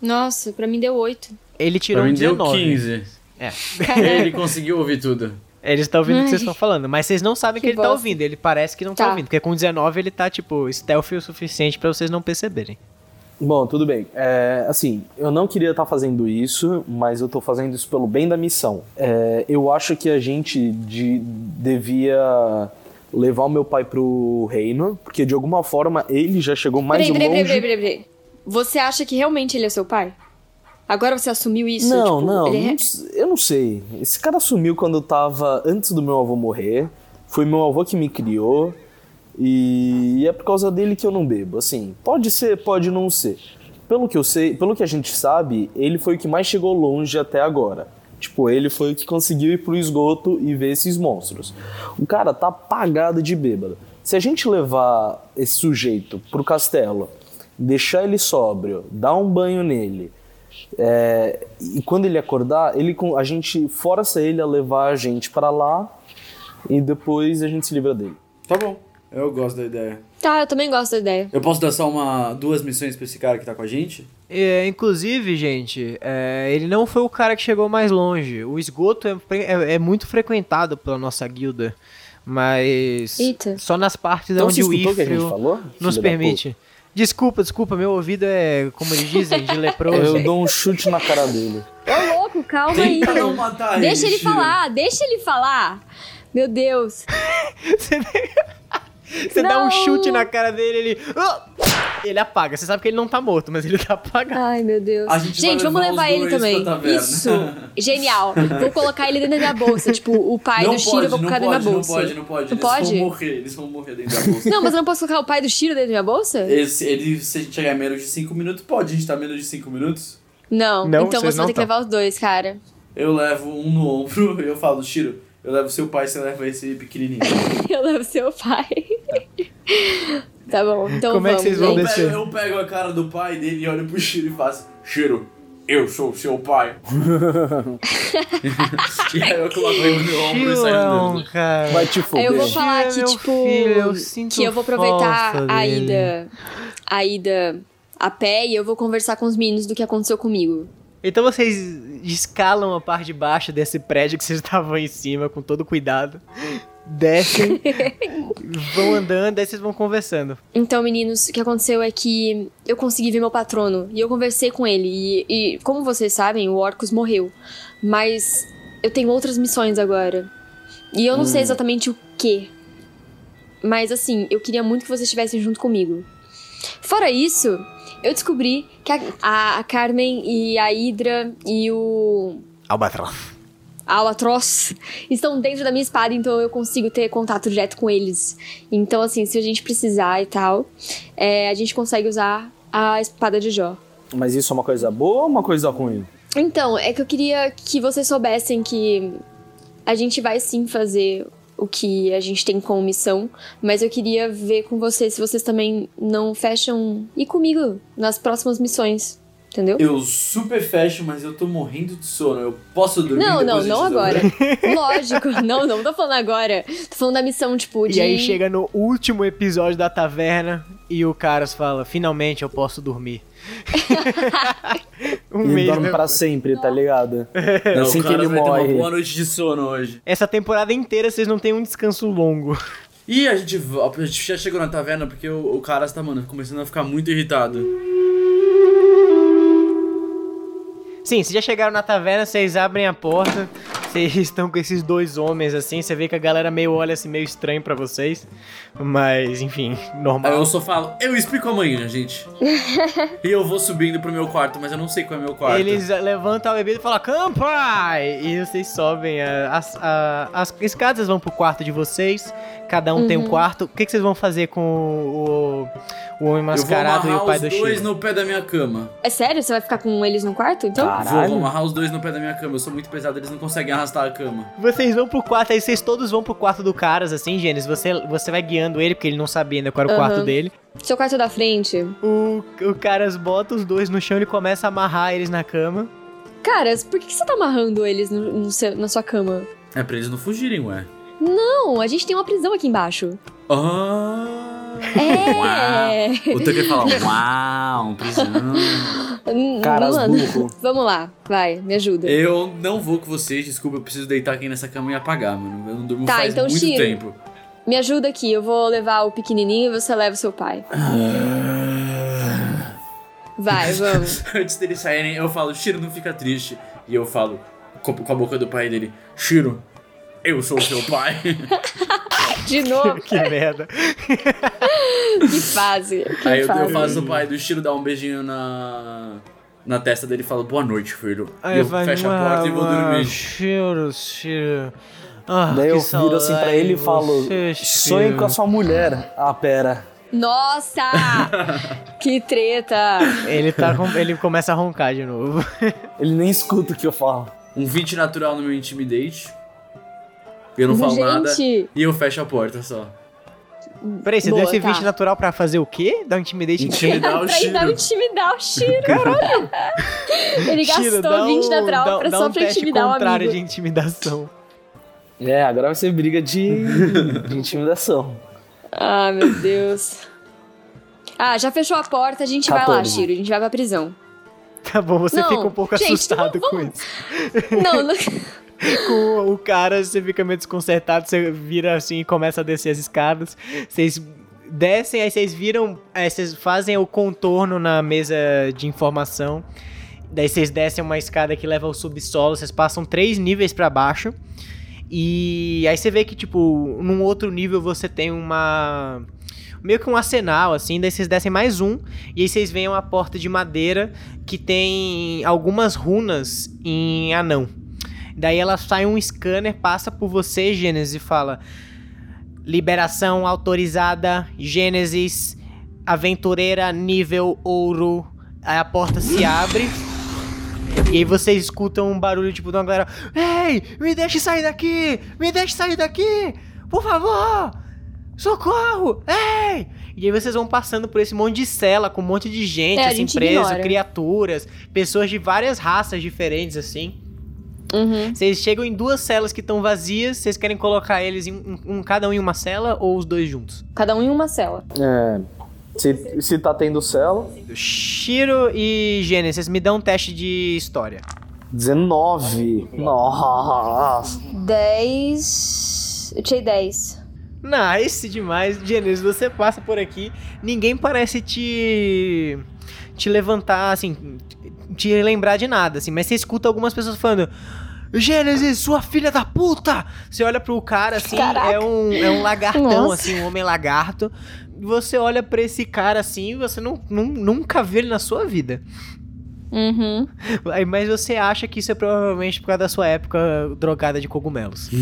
Nossa, pra mim deu oito. Ele tirou pra um mim deu 19. 15. É. Ele conseguiu ouvir tudo. Eles estão ouvindo o que vocês estão falando, mas vocês não sabem que, Que ele tá bosta. ouvindo. Ele parece que não tá. Tá. ouvindo, porque com 19 ele tá tipo stealth o suficiente pra vocês não perceberem. Bom, tudo bem. É, assim, eu não queria estar fazendo isso, mas eu tô fazendo isso pelo bem da missão. É, eu acho que a gente de- devia levar o meu pai pro reino, porque de alguma forma ele já chegou mais Peraí, peraí, longe. peraí, peraí, peraí, peraí. Você acha que realmente ele é seu pai? Agora você assumiu isso? Não, tipo, não, ele é- eu não sei. Esse cara sumiu quando eu tava antes do meu avô morrer. Foi meu avô que me criou. E é por causa dele que eu não bebo. Assim, pode ser, pode não ser. Pelo que eu sei, pelo que a gente sabe, ele foi o que mais chegou longe até agora. Tipo, ele foi o que conseguiu ir pro esgoto e ver esses monstros. O cara tá apagado de bêbado. Se a gente levar esse sujeito pro castelo, deixar ele sóbrio, dar um banho nele, é, e quando ele acordar, ele, com- a gente força ele a levar a gente para lá e depois a gente se livra dele. Tá bom, eu gosto da ideia. Tá, eu também gosto da ideia. Eu posso dar só uma, duas missões pra esse cara que tá com a gente? É, inclusive, gente, é, ele não foi o cara que chegou mais longe. O esgoto é, é- é muito frequentado pela nossa guilda, mas Eita. só nas partes Então onde o escutou o que a gente Ifril falou? nos permite. Desculpa, desculpa, meu ouvido é, como eles dizem, de leproso. Eu dou um chute na cara dele. Ô, louco, calma aí. Tenta não matar ele, Deixa ele Shiro. falar, deixa ele falar. Meu Deus. Você, você dá um chute na cara dele, ele. Ele apaga. Você sabe que ele não tá morto, mas ele tá apagado. Ai, meu Deus. A gente vai vamos levar ele também. Isso. Genial. Vou colocar ele dentro da minha bolsa. Tipo, o pai não do Shiro pode, eu vou colocar dentro da pode, não bolsa. pode, não pode. Não Eles pode? vão morrer, eles vão morrer dentro da bolsa. Não, mas eu não posso colocar o pai do Shiro dentro da minha bolsa? Esse, ele, se a gente chegar em menos de 5 minutos, pode. A gente tá menos de 5 minutos. Não. Não, então vocês você não vai ter que levar os dois, cara. Eu levo um no ombro e eu falo, Shiro, eu levo seu pai, você leva esse pequenininho. Eu levo seu pai. Tá bom, então Como é que vamos. vocês vão. Eu descer? pego, eu pego a cara do pai dele e olho pro Shiro e faço, Shiro, eu sou seu pai. e aí eu coloco ele no meu ombro e saio andando. cara. Vai te foder. eu vou falar que, tipo, filho, eu sinto que eu vou aproveitar a dele. ida, a ida a pé e eu vou conversar com os meninos do que aconteceu comigo. Então vocês escalam a parte de baixo desse prédio que vocês estavam em cima com todo cuidado. Descem, vão andando, aí vocês vão conversando. Então, meninos, o que aconteceu é que eu consegui ver meu patrono e eu conversei com ele. E, e como vocês sabem, o Orcus morreu. Mas eu tenho outras missões agora. E eu não sei exatamente o que. Mas assim, eu queria muito que vocês estivessem junto comigo. Fora isso, eu descobri que a, a- a Carmen e a Hydra e o Albatroz. Albatroz estão dentro da minha espada, então eu consigo ter contato direto com eles. Então, assim, se a gente precisar e tal, é, a gente consegue usar a espada de Jó. Mas isso é uma coisa boa ou uma coisa ruim? Então, é que eu queria que vocês soubessem que a gente vai sim fazer o que a gente tem como missão, mas eu queria ver com vocês se vocês também não fecham ir comigo nas próximas missões, entendeu? Eu super fecho, mas eu tô morrendo de sono. Eu posso dormir Não, não, não agora. Lógico, não, não tô falando agora. Tô falando da missão, tipo, de. E aí chega no último episódio da taverna e o Caras fala: finalmente eu posso dormir. um Ele dorme pra sempre, tá ligado? Não, assim o que cara ele vai ter uma morre. boa noite de sono hoje. Essa temporada inteira vocês não têm um descanso longo. E a gente, a gente já chegou na taverna porque o, o cara está, mano, começando a ficar muito irritado. Sim, vocês já chegaram na taverna, vocês abrem a porta, vocês estão com esses dois homens assim, você vê que a galera meio olha assim meio estranho pra vocês, mas enfim, Aí normal. eu só falo, eu explico amanhã, gente. e eu vou subindo pro meu quarto, mas eu não sei qual é meu quarto. Eles levantam a bebida e falam, campai! E vocês sobem a- as, a- as escadas, vão pro quarto de vocês, cada um tem um quarto. O que, que vocês vão fazer com o, o homem eu vou mascarado e amarrar o pai os do dois Shiro? no pé da minha cama. É sério? Você vai ficar com eles no quarto, então? Vou, vou Caralho. amarrar os dois no pé da minha cama. Eu sou muito pesado, eles não conseguem arrastar a cama. Vocês vão pro quarto, aí vocês todos vão pro quarto do Caras, assim, Gênesis. Você, você vai guiando ele, porque ele não sabia ainda qual era o quarto dele. Seu quarto da frente. O, o Caras bota os dois no chão, ele começa a amarrar eles na cama. Caras, por que que você tá amarrando eles no- no seu- na sua cama? É pra eles não fugirem, ué. Não, a gente tem uma prisão aqui embaixo. Ah! É. O Tucker fala, uau, prisão. Hum, Caras mano. burro. Vamos lá, vai, me ajuda. Eu não vou com vocês, desculpa, eu preciso deitar aqui nessa cama e apagar, mano. Eu não durmo Tá, faz então, muito Shiro. tempo. Me ajuda aqui, eu vou levar o pequenininho e você leva o seu pai. Vai, vamos. Antes deles saírem, eu falo, Shiro, não fica triste. E eu falo com com a boca do pai dele, Shiro, eu sou seu pai. De novo, Que merda. que fase. Que Aí eu, eu fase. faço o pai do Shiro dar um beijinho na, na testa dele e falo, boa noite, filho. Aí eu vai, fecho a porta e vou "Uau, dormir. Cheiro, cheiro. Ah, Daí eu viro assim pra ele e falo: sonhe Shiro." com a sua mulher. Ah, pera. Nossa! que treta! Ele, tá com- ele começa a roncar de novo. Ele nem escuta o que eu falo. Um 20 natural no meu Intimidate. Eu não falo nada. Gente, E eu fecho a porta só. Peraí, você Boa, deu esse tá. 20 natural pra fazer o quê? Dar um quem? Intimidar o pra Shiro. intimidar o Shiro. Caralho! Ele Shiro, gastou dá 20 um- natural dá- pra dá só um pra intimidar o contrário amigo. de intimidação. É, agora vai ser briga de, de intimidação. Ah, meu Deus. Ah, já fechou a porta, a gente vai lá, 14. Shiro. A gente vai pra prisão. Tá bom, você Não, fica um pouco gente, assustado vamos- com vamos- isso. Não, não... Com o cara, você fica meio desconcertado, você vira assim e começa a descer as escadas. Vocês descem, aí vocês viram, aí vocês fazem o contorno na mesa de informação. Daí vocês descem uma escada que leva ao subsolo, vocês passam três níveis pra baixo. E aí você vê que, tipo, num outro nível você tem uma. Meio que um arsenal, assim, daí vocês descem mais um, e aí vocês veem uma porta de madeira que tem algumas runas em anão. Daí ela sai um scanner, passa por você, Gênesis, e fala: Liberação autorizada, Gênesis, aventureira nível ouro. Aí a porta se abre. E aí vocês escutam um barulho tipo de uma galera: Ei, me deixe sair daqui! Me deixe sair daqui! Por favor! Socorro! Ei! E aí vocês vão passando por esse monte de cela com um monte de gente, É, assim, gente preso, ignora. criaturas, pessoas de várias raças diferentes, assim. Uhum. Vocês chegam em duas celas que estão vazias, vocês querem colocar eles em um, um- cada um em uma cela ou os dois juntos? Cada um em uma cela. É. Se, se tá tendo cela, Shiro e Gênesis, vocês me dão um teste de história. 19. Nossa. 10. Eu tirei 10. Nice demais. Gênesis, você passa por aqui, ninguém parece te te levantar assim, te lembrar de nada assim, mas você escuta algumas pessoas falando Gênesis, sua filha da puta! Você olha pro cara assim, Caraca. é um, é um lagartão, Nossa. assim, um homem lagarto. Você olha pra esse cara assim e você não, nun- nunca viu ele na sua vida. Uhum. Aí, Mas você acha que isso é provavelmente por causa da sua época drogada de cogumelos.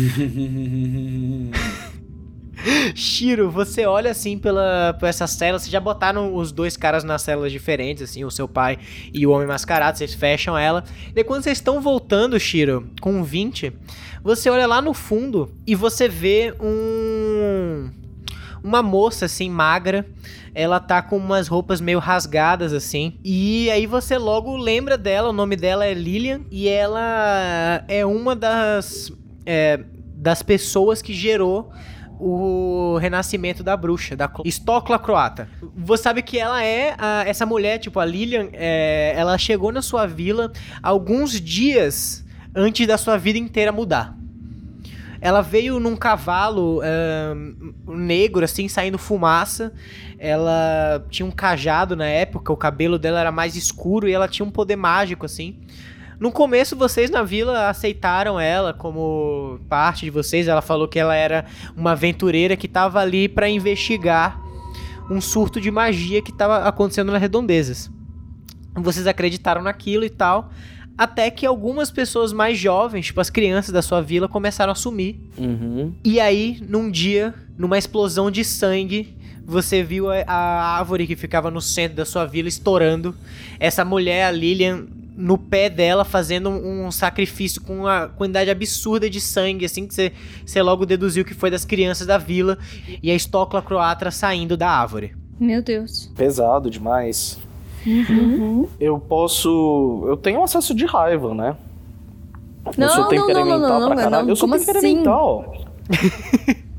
Shiro, você olha assim pela, por essa cela, vocês já botaram os dois caras nas celas diferentes, assim, o seu pai e o homem mascarado, vocês fecham ela. E quando vocês estão voltando, Shiro, com 20, você olha lá no fundo e você vê um uma moça assim magra, ela tá com umas roupas meio rasgadas assim. E aí você logo lembra dela, o nome dela é Lilian e ela é uma das é, das pessoas que gerou o renascimento da bruxa, da Estocla croata. Você sabe que ela é a- essa mulher, tipo a Lilian, é, ela chegou na sua vila alguns dias antes da sua vida inteira mudar. Ela veio num cavalo negro, assim, saindo fumaça. Ela tinha um cajado na época, o cabelo dela era mais escuro e ela tinha um poder mágico, assim. No começo, vocês na vila aceitaram ela como parte de vocês. Ela falou que ela era uma aventureira que tava ali pra investigar um surto de magia que tava acontecendo nas redondezas. Vocês acreditaram naquilo e tal. Até que algumas pessoas mais jovens, tipo as crianças da sua vila, começaram a sumir. Uhum. E aí, num dia, numa explosão de sangue, você viu a, a árvore que ficava no centro da sua vila estourando. Essa mulher, a Lilian, no pé dela, fazendo um, um sacrifício com uma quantidade absurda de sangue, assim, que você, logo deduziu que foi das crianças da vila. E a Estocla Croatra saindo da árvore. Meu Deus. Pesado demais. Eu posso. Eu tenho acesso de raiva, né? eu Não, sou não, não, temperamental não, não, pra não, caralho. não. Eu sou Como assim? temperamental.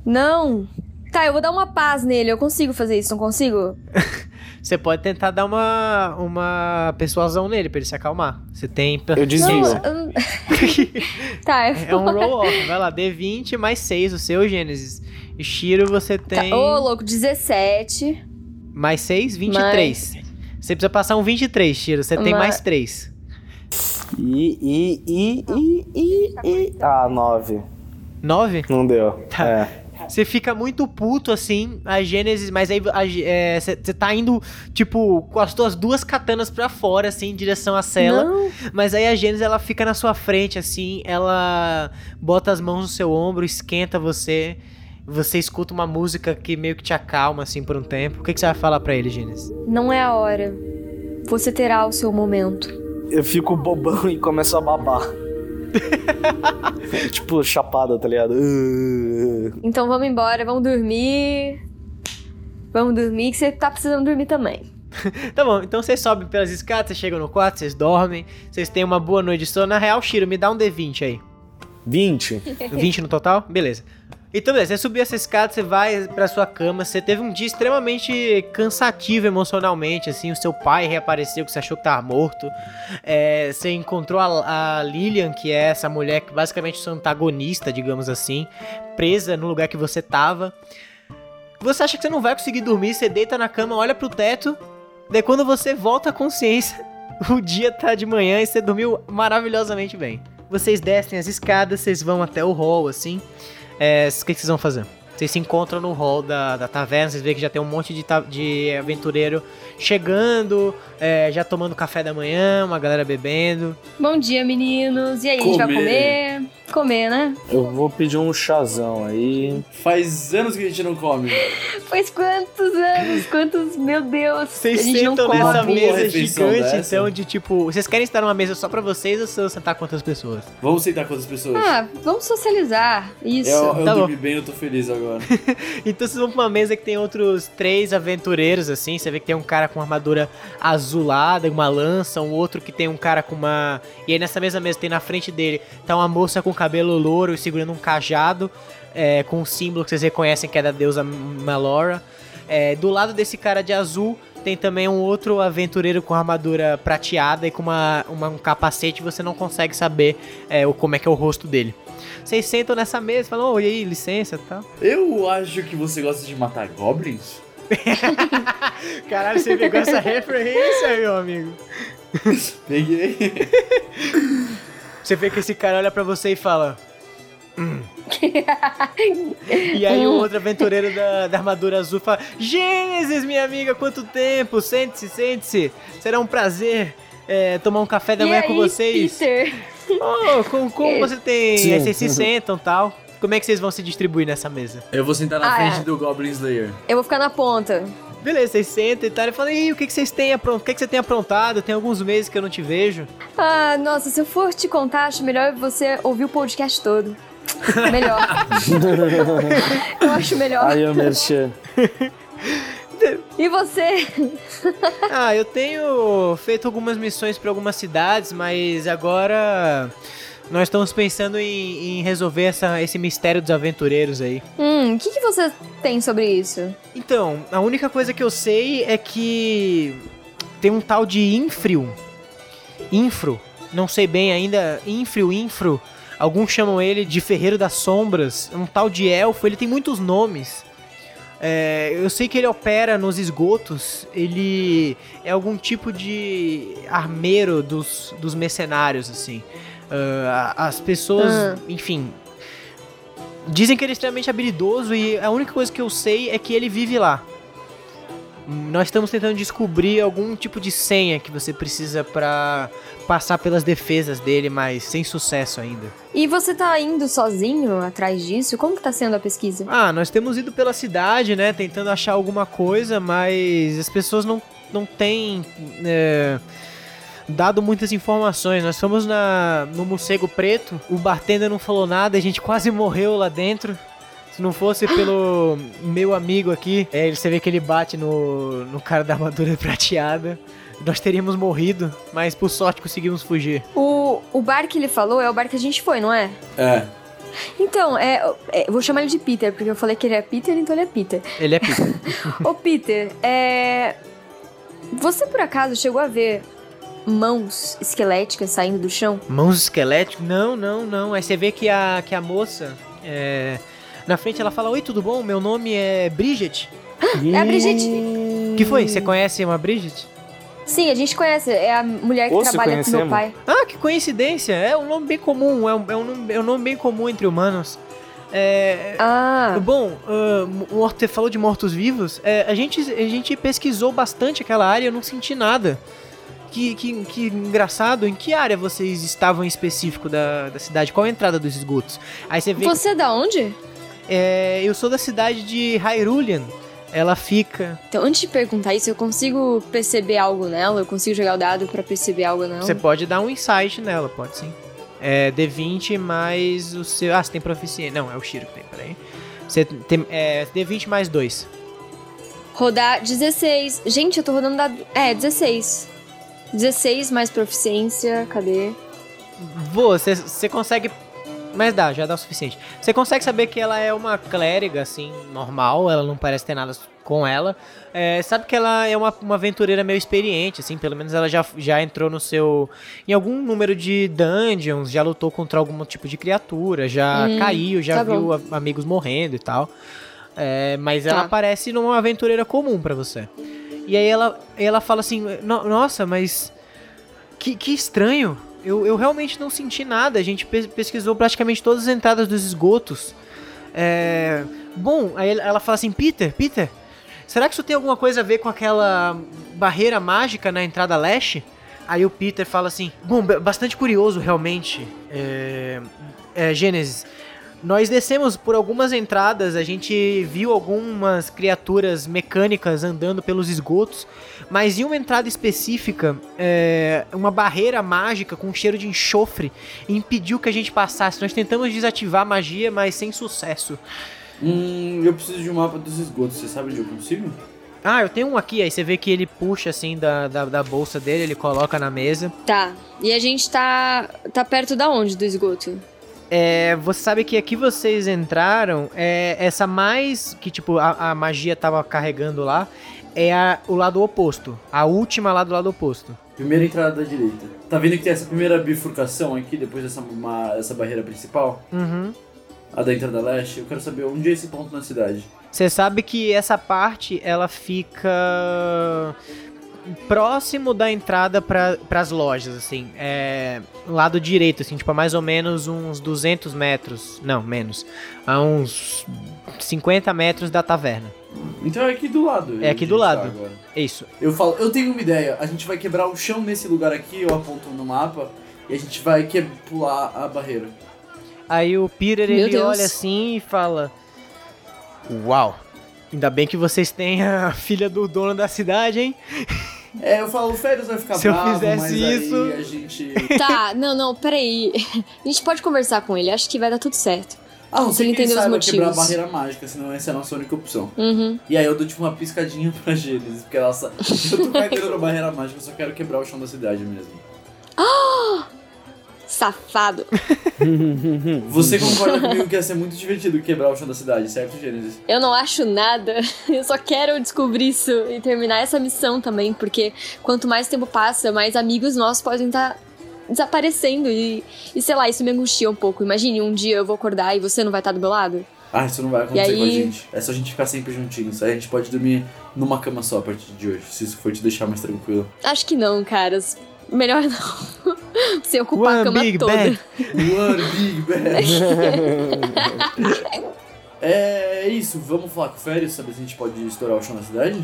Não. Tá, eu vou dar uma paz nele. Eu consigo fazer isso, não consigo? Você pode tentar dar uma, uma persuasão nele pra ele se acalmar. Você tem. Eu desvio. Não, tá, eu É um roll-off. Vai lá, D20 mais 6, o seu Gênesis. E Shiro, você Tá, tem. Ô, louco, 17. Mais 6, 23. Você precisa passar um 23, Shiro. Você tem Mais- mais 3. E, e, e, e, e, e. Ah, nove. 9? Não deu. Tá. É. Você fica muito puto assim, a Gênesis, mas aí você tá indo, tipo, com as tuas duas katanas pra fora, assim, em direção à cela. Não. Mas aí a Gênesis, ela fica na sua frente, assim, ela bota as mãos no seu ombro, esquenta você. Você escuta uma música que meio que te acalma, assim, por um tempo. O que, que você vai falar pra ele, Gênesis? Não é a hora. Você terá o seu momento. Eu fico bobão e começo a babar. tipo, chapada, tá ligado? Então vamos embora, vamos dormir. Vamos dormir, que você tá precisando dormir também. tá bom, então vocês sobem pelas escadas, vocês chegam no quarto, vocês dormem, vocês têm uma boa noite de sono. Na real, Shiro, me dá um D20 aí. 20? 20 no total? Beleza. Então, beleza, você subiu essa escada, você vai pra sua cama, você teve um dia extremamente cansativo emocionalmente, assim, o seu pai reapareceu que você achou que tava morto, é, você encontrou a, a, Lilian, que é essa mulher que basicamente é sua antagonista, digamos assim, presa no lugar que você tava. Você acha que você não vai conseguir dormir, você deita na cama, olha pro teto, daí quando você volta à consciência, o dia tá de manhã e você dormiu maravilhosamente bem. Vocês descem as escadas, vocês vão até o hall, assim, é, o que, que vocês vão fazer? Vocês se encontram no hall da, da taverna, vocês veem que já tem um monte de, de aventureiro chegando, é, já tomando café da manhã, uma galera bebendo. Bom dia, meninos. E aí, comer. a gente vai comer? Comer, né? Eu vou pedir um chazão aí. Faz anos que a gente não come. Faz quantos anos? Quantos, meu Deus. Vocês sentam nessa mesa gigante, dessa. então, de tipo, vocês querem estar numa mesa só pra vocês ou vocês sentar com outras pessoas? Vamos sentar com outras pessoas. Ah, vamos socializar. Isso. Eu, eu tá dormi bom. bem, eu tô feliz agora. então vocês vão pra uma mesa que tem outros três aventureiros, assim. Você vê que tem um cara com uma armadura azulada, uma lança, um outro que tem um cara com uma. E aí nessa mesma mesa tem na frente dele, tá uma moça com cabelo louro e segurando um cajado. É, com um símbolo que vocês reconhecem que é da deusa Malora. É, do lado desse cara de azul tem também um outro aventureiro com armadura prateada e com uma, uma um capacete. Você não consegue saber é, o, como é que é o rosto dele. Vocês sentam nessa mesa e falam, oi aí, licença tá? Eu acho que você gosta de matar goblins. Caralho, você pegou essa referência, meu amigo. Peguei. Você vê que esse cara olha pra você e fala. Hum. e aí o outro aventureiro da, da, armadura azul fala: Gênesis, minha amiga, quanto tempo! Sente-se, sente-se. Será um prazer é, tomar um café da manhã com vocês. Peter? Oh, com, como você tem. Sim. Aí vocês se sentam tal. Como é que vocês vão se distribuir nessa mesa? Eu vou sentar na ah, frente é. do Goblin Slayer. Eu vou ficar na ponta. Beleza, vocês sentam e tal. E falam, e o que, que vocês têm aprontado? O que, que você tem aprontado? Tem alguns meses que eu não te vejo. Ah, nossa, se eu for te contar, acho melhor você ouvir o podcast todo. Melhor. eu acho melhor. Aí eu merchan. E você? ah, eu tenho feito algumas missões para algumas cidades, mas agora nós estamos pensando em, em resolver essa, esse mistério dos aventureiros aí. Hum, o que, que você tem sobre isso? Então, a única coisa que eu sei é que tem um tal de Infrio. Infro, não sei bem ainda, Infrio, Infro. Alguns chamam ele de Ferreiro das Sombras, um tal de elfo, ele tem muitos nomes. É, eu sei que ele opera nos esgotos, ele é algum tipo de armeiro dos, dos mercenários, assim. Uh, as pessoas, ah. enfim, dizem que ele é extremamente habilidoso e a única coisa que eu sei é que ele vive lá. Nós estamos tentando descobrir algum tipo de senha que você precisa para passar pelas defesas dele, mas sem sucesso ainda. E você tá indo sozinho atrás disso? Como que tá sendo a pesquisa? Ah, nós temos ido pela cidade, né, tentando achar alguma coisa, mas as pessoas não, não têm é, dado muitas informações. Nós fomos na, no Morcego Preto, o bartender não falou nada, a gente quase morreu lá dentro. Se não fosse pelo meu amigo aqui, é, você vê que ele bate no, no cara da armadura prateada. Nós teríamos morrido, mas por sorte conseguimos fugir. O, o bar que ele falou é o bar que a gente foi, não é? É. Então, é, é, vou chamar ele de Peter, porque eu falei que ele é Peter, então ele é Peter. Ele é Peter. Ô, Peter, é. Você por acaso chegou a ver mãos esqueléticas saindo do chão? Mãos esqueléticas? Não, não, não. Aí você vê que a, que a moça. É... Na frente ela fala: Oi, tudo bom? Meu nome é Bridget. é a Bridget. que foi? Você conhece uma Bridget? Sim, a gente conhece. É a mulher que Ou trabalha com meu pai. Ah, que coincidência. É um nome bem comum. É um, é um, nome, é um nome bem comum entre humanos. É, Ah, Bom, morto- você falou de mortos-vivos. É, a, gente, a gente pesquisou bastante aquela área e eu não senti nada. Que, que, que engraçado. Em que área vocês estavam em específico da, da cidade? Qual a entrada dos esgotos? Aí você vê. você é da onde? É, eu sou da cidade de Hyrulean. Ela fica. Então, antes de perguntar isso, eu consigo perceber algo nela? Eu consigo jogar o dado pra perceber algo nela? Você pode dar um insight nela, pode sim. É D20 mais o seu. Ah, você tem proficiência. Não, é o Shiro que tem, peraí. Você tem. É, D20 mais 2. Rodar 16. Gente, eu tô rodando dado. É, 16. 16 mais proficiência. Cadê? Você, você consegue. Mas dá, já dá o suficiente. Você consegue saber que ela é uma clériga, assim, normal, ela não parece ter nada com ela. É, sabe que ela é uma, uma aventureira meio experiente, assim, pelo menos ela já, já entrou no seu. em algum número de dungeons, já lutou contra algum tipo de criatura, já Hum, caiu, já tá viu a- amigos morrendo e tal. É, mas ela Tá. parece numa aventureira comum pra você. E aí ela, ela fala assim: "No- Nossa, mas. Que, que estranho. Eu, eu realmente não senti nada. A gente pes- pesquisou praticamente todas as entradas dos esgotos. É, Bom, aí ela- fala assim: Peter, Peter, será que isso tem alguma coisa a ver com aquela barreira mágica na entrada leste? Aí o Peter fala assim: Bom, ba- bastante curioso realmente. É, é, Gênesis. Nós descemos por algumas entradas, a gente viu algumas criaturas mecânicas andando pelos esgotos, mas em uma entrada específica, é, uma barreira mágica com cheiro de enxofre impediu que a gente passasse. Nós tentamos desativar a magia, mas sem sucesso. Hum, eu preciso de um mapa dos esgotos. Você sabe onde eu consigo? Ah, eu tenho um aqui, aí você vê que ele puxa assim da, da, da bolsa dele, ele coloca na mesa. Tá. E a gente tá. tá perto da onde do esgoto? É, você sabe que aqui vocês entraram, é essa mais que tipo a, a magia tava carregando lá, é a- o lado oposto. A última lá do lado oposto. Primeira entrada da direita. Tá vendo que tem essa primeira bifurcação aqui, depois dessa uma, essa barreira principal? Uhum. A da entrada leste? Eu quero saber onde é esse ponto na cidade. Você sabe que essa parte ela fica próximo da entrada para as lojas, assim, é lado direito, assim, tipo a mais ou menos uns 200 metros, não, menos, a uns 50 metros da taverna. Então é aqui do lado. É aqui do lado. tá agora. É isso. Eu falo, eu tenho uma ideia. A gente vai quebrar o chão nesse lugar aqui, eu aponto no mapa, e a gente vai que pular a barreira. Aí o Peter Meu ele Deus. olha assim e fala: Uau, ainda bem que vocês têm a filha do dono da cidade, hein? É, eu falo, o Férias vai ficar Se eu bravo, fizesse mas isso- aí a gente... Tá, não, não, peraí. A gente pode conversar com ele, acho que vai dar tudo certo. Ah, não Se sei ele que ele entender os saiba quebrar a motivos. barreira mágica, senão essa é a nossa única opção. Uhum. E aí eu dou tipo uma piscadinha pra Gênesis, porque ela sa... Eu tô cagando a barreira mágica, eu só quero quebrar o chão da cidade mesmo. Safado. Você concorda comigo que ia ser muito divertido quebrar o chão da cidade, certo, Gênesis? Eu não acho nada. Eu só quero descobrir isso e terminar essa missão também, porque quanto mais tempo passa, mais amigos nossos podem estar desaparecendo e, e sei lá, isso me angustia um pouco. Imagine um dia eu vou acordar e você não vai estar do meu lado. Ah, isso não vai acontecer E com a aí- gente. É só a gente ficar sempre juntinhos. Aí a gente pode dormir numa cama só a partir de hoje, se isso for te deixar mais tranquilo. Acho que não, caras. Melhor não. Você ocupar a One cama big toda. bag. One Big Bang! é isso, vamos falar com o Férias, saber se a gente pode estourar o chão na cidade?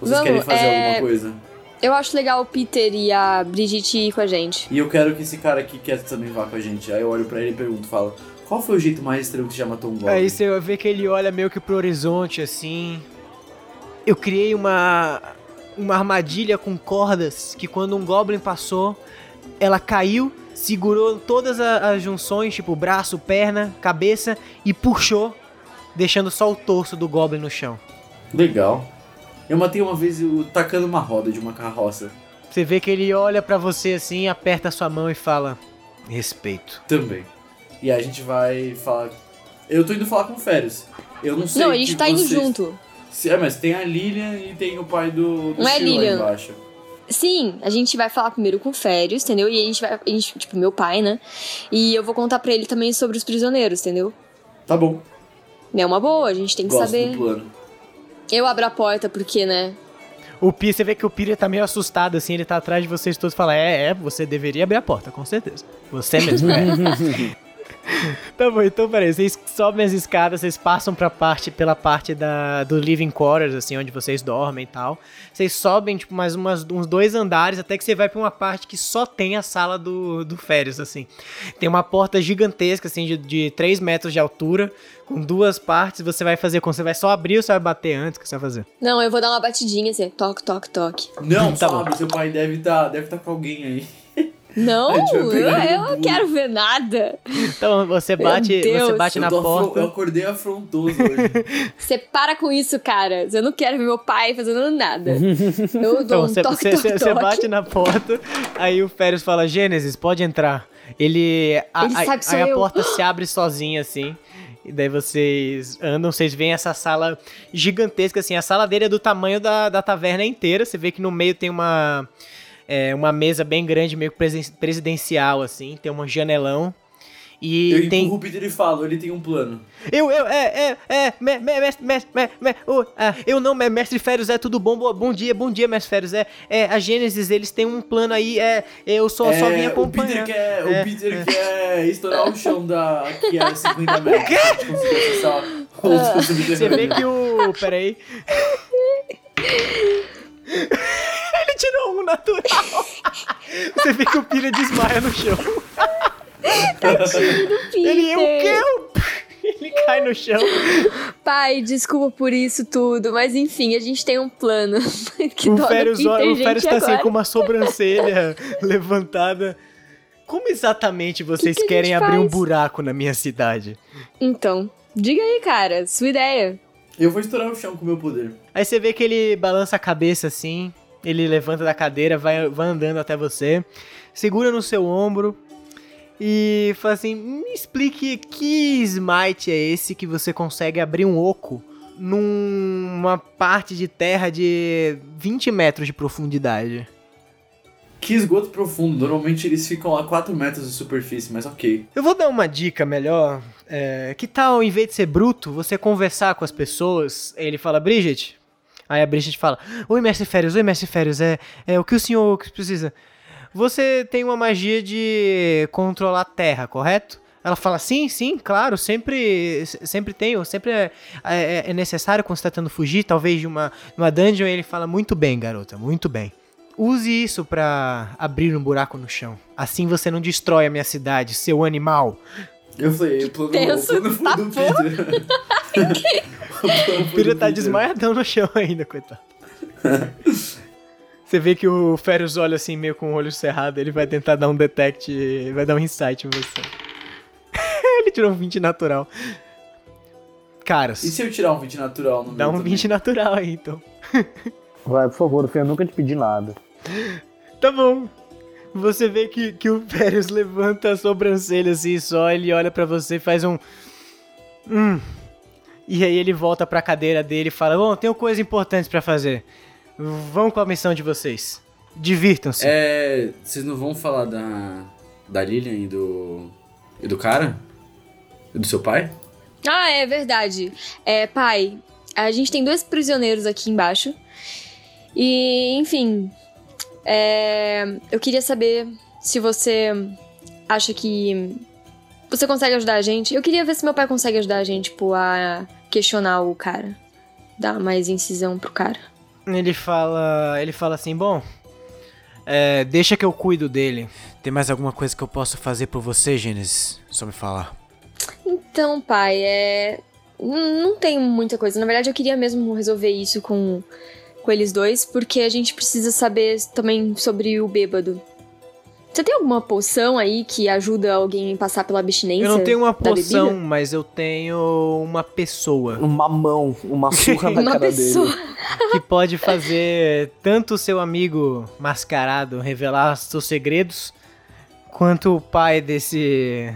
Vocês Vamos, querem fazer é- alguma coisa? Eu acho legal o Peter e a Brigitte ir com a gente. E eu quero que esse cara aqui quieto também vá com a gente. Aí eu olho pra ele e pergunto, falo, qual foi o jeito mais estranho que já matou um Goblin? Aí você vê que ele olha meio que pro horizonte assim. Eu criei uma uma armadilha com cordas que quando um goblin passou, ela caiu, segurou todas as junções, tipo braço, perna, cabeça e puxou, deixando só o torso do goblin no chão. Legal. Eu matei uma vez eu, tacando uma roda de uma carroça. Você vê que ele olha pra você assim, aperta a sua mão e fala: "Respeito". Também. E aí a gente vai falar... Eu tô indo falar com o Férias. Eu não sei não, a gente tá indo vocês- junto. É, mas tem a Lilian e tem o pai do, do Não é Lilian. embaixo. Sim, a gente vai falar primeiro com o Férios, entendeu? E a gente vai. A gente, tipo, meu pai, né? E eu vou contar pra ele também sobre os prisioneiros, entendeu? Tá bom, É uma boa, a gente tem que gosto saber. do plano. Eu abro a porta porque, né? O Pi, você vê que o Peter tá meio assustado assim, ele tá atrás de vocês todos e fala: "É, é, você deveria abrir a porta, com certeza. Você mesmo é". Tá bom, então peraí, vocês sobem as escadas, vocês passam pra parte, pela parte da, do living quarters, assim, onde vocês dormem e tal. Vocês sobem, tipo, mais umas, uns dois andares, até que você vai pra uma parte que só tem a sala do, do Férias, assim. Tem uma porta gigantesca, assim, de, de 3 metros de altura, com duas partes, você vai fazer, quando você vai só abrir ou você vai bater antes, o que você vai fazer? Não, eu vou dar uma batidinha assim, toque, toque, toque. Não, Tá Fábio, seu pai deve estar deve tá com alguém aí. Não, A vai eu, não quero ver nada. Então você bate, você bate Eu, na porta. eu acordei afrontoso hoje. Você para com isso, cara. Eu não quero ver meu pai fazendo nada. Eu dou Então, um você, toque, você, toque, você toque. bate na porta, aí o Férias fala, Gênesis, pode entrar. Ele. a- Ele sou aí a eu. porta se abre sozinha, assim. E daí vocês andam, vocês veem essa sala gigantesca, assim. A sala dele é do tamanho da, da taverna inteira. Você vê que no meio tem uma. É, uma mesa bem grande, meio que presidencial, assim. Tem um janelão. E Eu tem. empurro o Peter e falo, ele tem um plano. Eu, eu, é, é, é, me- me- mestre, mestre, me- ah, eu não, me- mestre Férios, é tudo bom, boa- bom dia, bom dia, mestre Férios, é, é, a Gênesis, eles têm um plano aí, é, eu só, só vim É, o Peter acompanhar. quer, É, o Peter quer estourar o chão da, aqui a 50 metros. Quê? o Ah. Você vê que o, peraí. Tirou um natural. Você vê que o Pira desmaia no chão. Ele, o quê? Ele cai no chão. Pai, desculpa por isso tudo, mas enfim, a gente tem um plano. que o do Férios, Peter, o Férios tá assim com uma sobrancelha levantada. Como exatamente vocês que a querem abrir um faz? buraco na minha cidade? Então, diga aí, cara, sua ideia. Eu vou estourar o chão com o meu poder. Aí você vê que ele balança a cabeça assim, ele levanta da cadeira, vai, vai andando até você, segura no seu ombro e fala assim: me explique que smite é esse que você consegue abrir um oco numa parte de terra de 20 metros de profundidade. Que esgoto profundo. Normalmente eles ficam a 4 metros de superfície, mas ok. Eu vou dar uma dica melhor. É, que tal, em vez de ser bruto, você conversar com as pessoas? Ele fala, Bridget. Aí a Bridget fala: Oi, mestre Férias, oi, mestre Férias, é, é o que o senhor precisa? Você tem uma magia de controlar a terra, correto? Ela fala: Sim, sim, claro, sempre, sempre tenho, sempre é, é, é necessário quando você tá tentando fugir, talvez de uma, uma dungeon. Ele fala: Muito bem, garota, muito bem. Use isso pra abrir um buraco no chão. Assim você não destrói a minha cidade, seu animal. Eu falei, o plano, o tenso, plano tá do Peter. o Pira tá desmaiadão no chão ainda, coitado. Você vê que o Férios olha assim, meio com o olho cerrado, ele vai tentar dar um detect, vai dar um insight em você. ele tirou um 20 natural. Caras, E se eu tirar um 20 natural no dá um também? 20 natural aí, então. Vai, por favor, Fê, eu nunca te pedi nada. Tá bom. Você vê que, que o Férios levanta a sobrancelha assim só, ele olha pra você e faz um. Hum. E aí ele volta pra cadeira dele e fala: Bom, tenho coisas importantes pra fazer. Vão com a missão de vocês. Divirtam-se. É. Vocês não vão falar da. Da Lilian e do. E do cara? E do seu pai? Ah, é verdade. É, pai, a gente tem dois prisioneiros aqui embaixo. E, enfim, é, eu queria saber se você acha que você consegue ajudar a gente. Eu queria ver se meu pai consegue ajudar a gente, tipo, a questionar o cara. Dar mais incisão pro cara. Ele fala. Ele fala assim, bom. é, deixa que eu cuido dele. Tem mais alguma coisa que eu possa fazer por você, Gênesis? Só me falar. Então, pai, é. Não tem muita coisa. Na verdade, eu queria mesmo resolver isso com, com eles dois, porque a gente precisa saber também sobre o bêbado. Você tem alguma poção aí que ajuda alguém a passar pela abstinência? Eu não tenho uma poção, bebida? mas eu tenho uma pessoa Uma mão, uma surra na Uma cara pessoa. dele. que pode fazer tanto o seu amigo mascarado revelar seus segredos, quanto o pai desse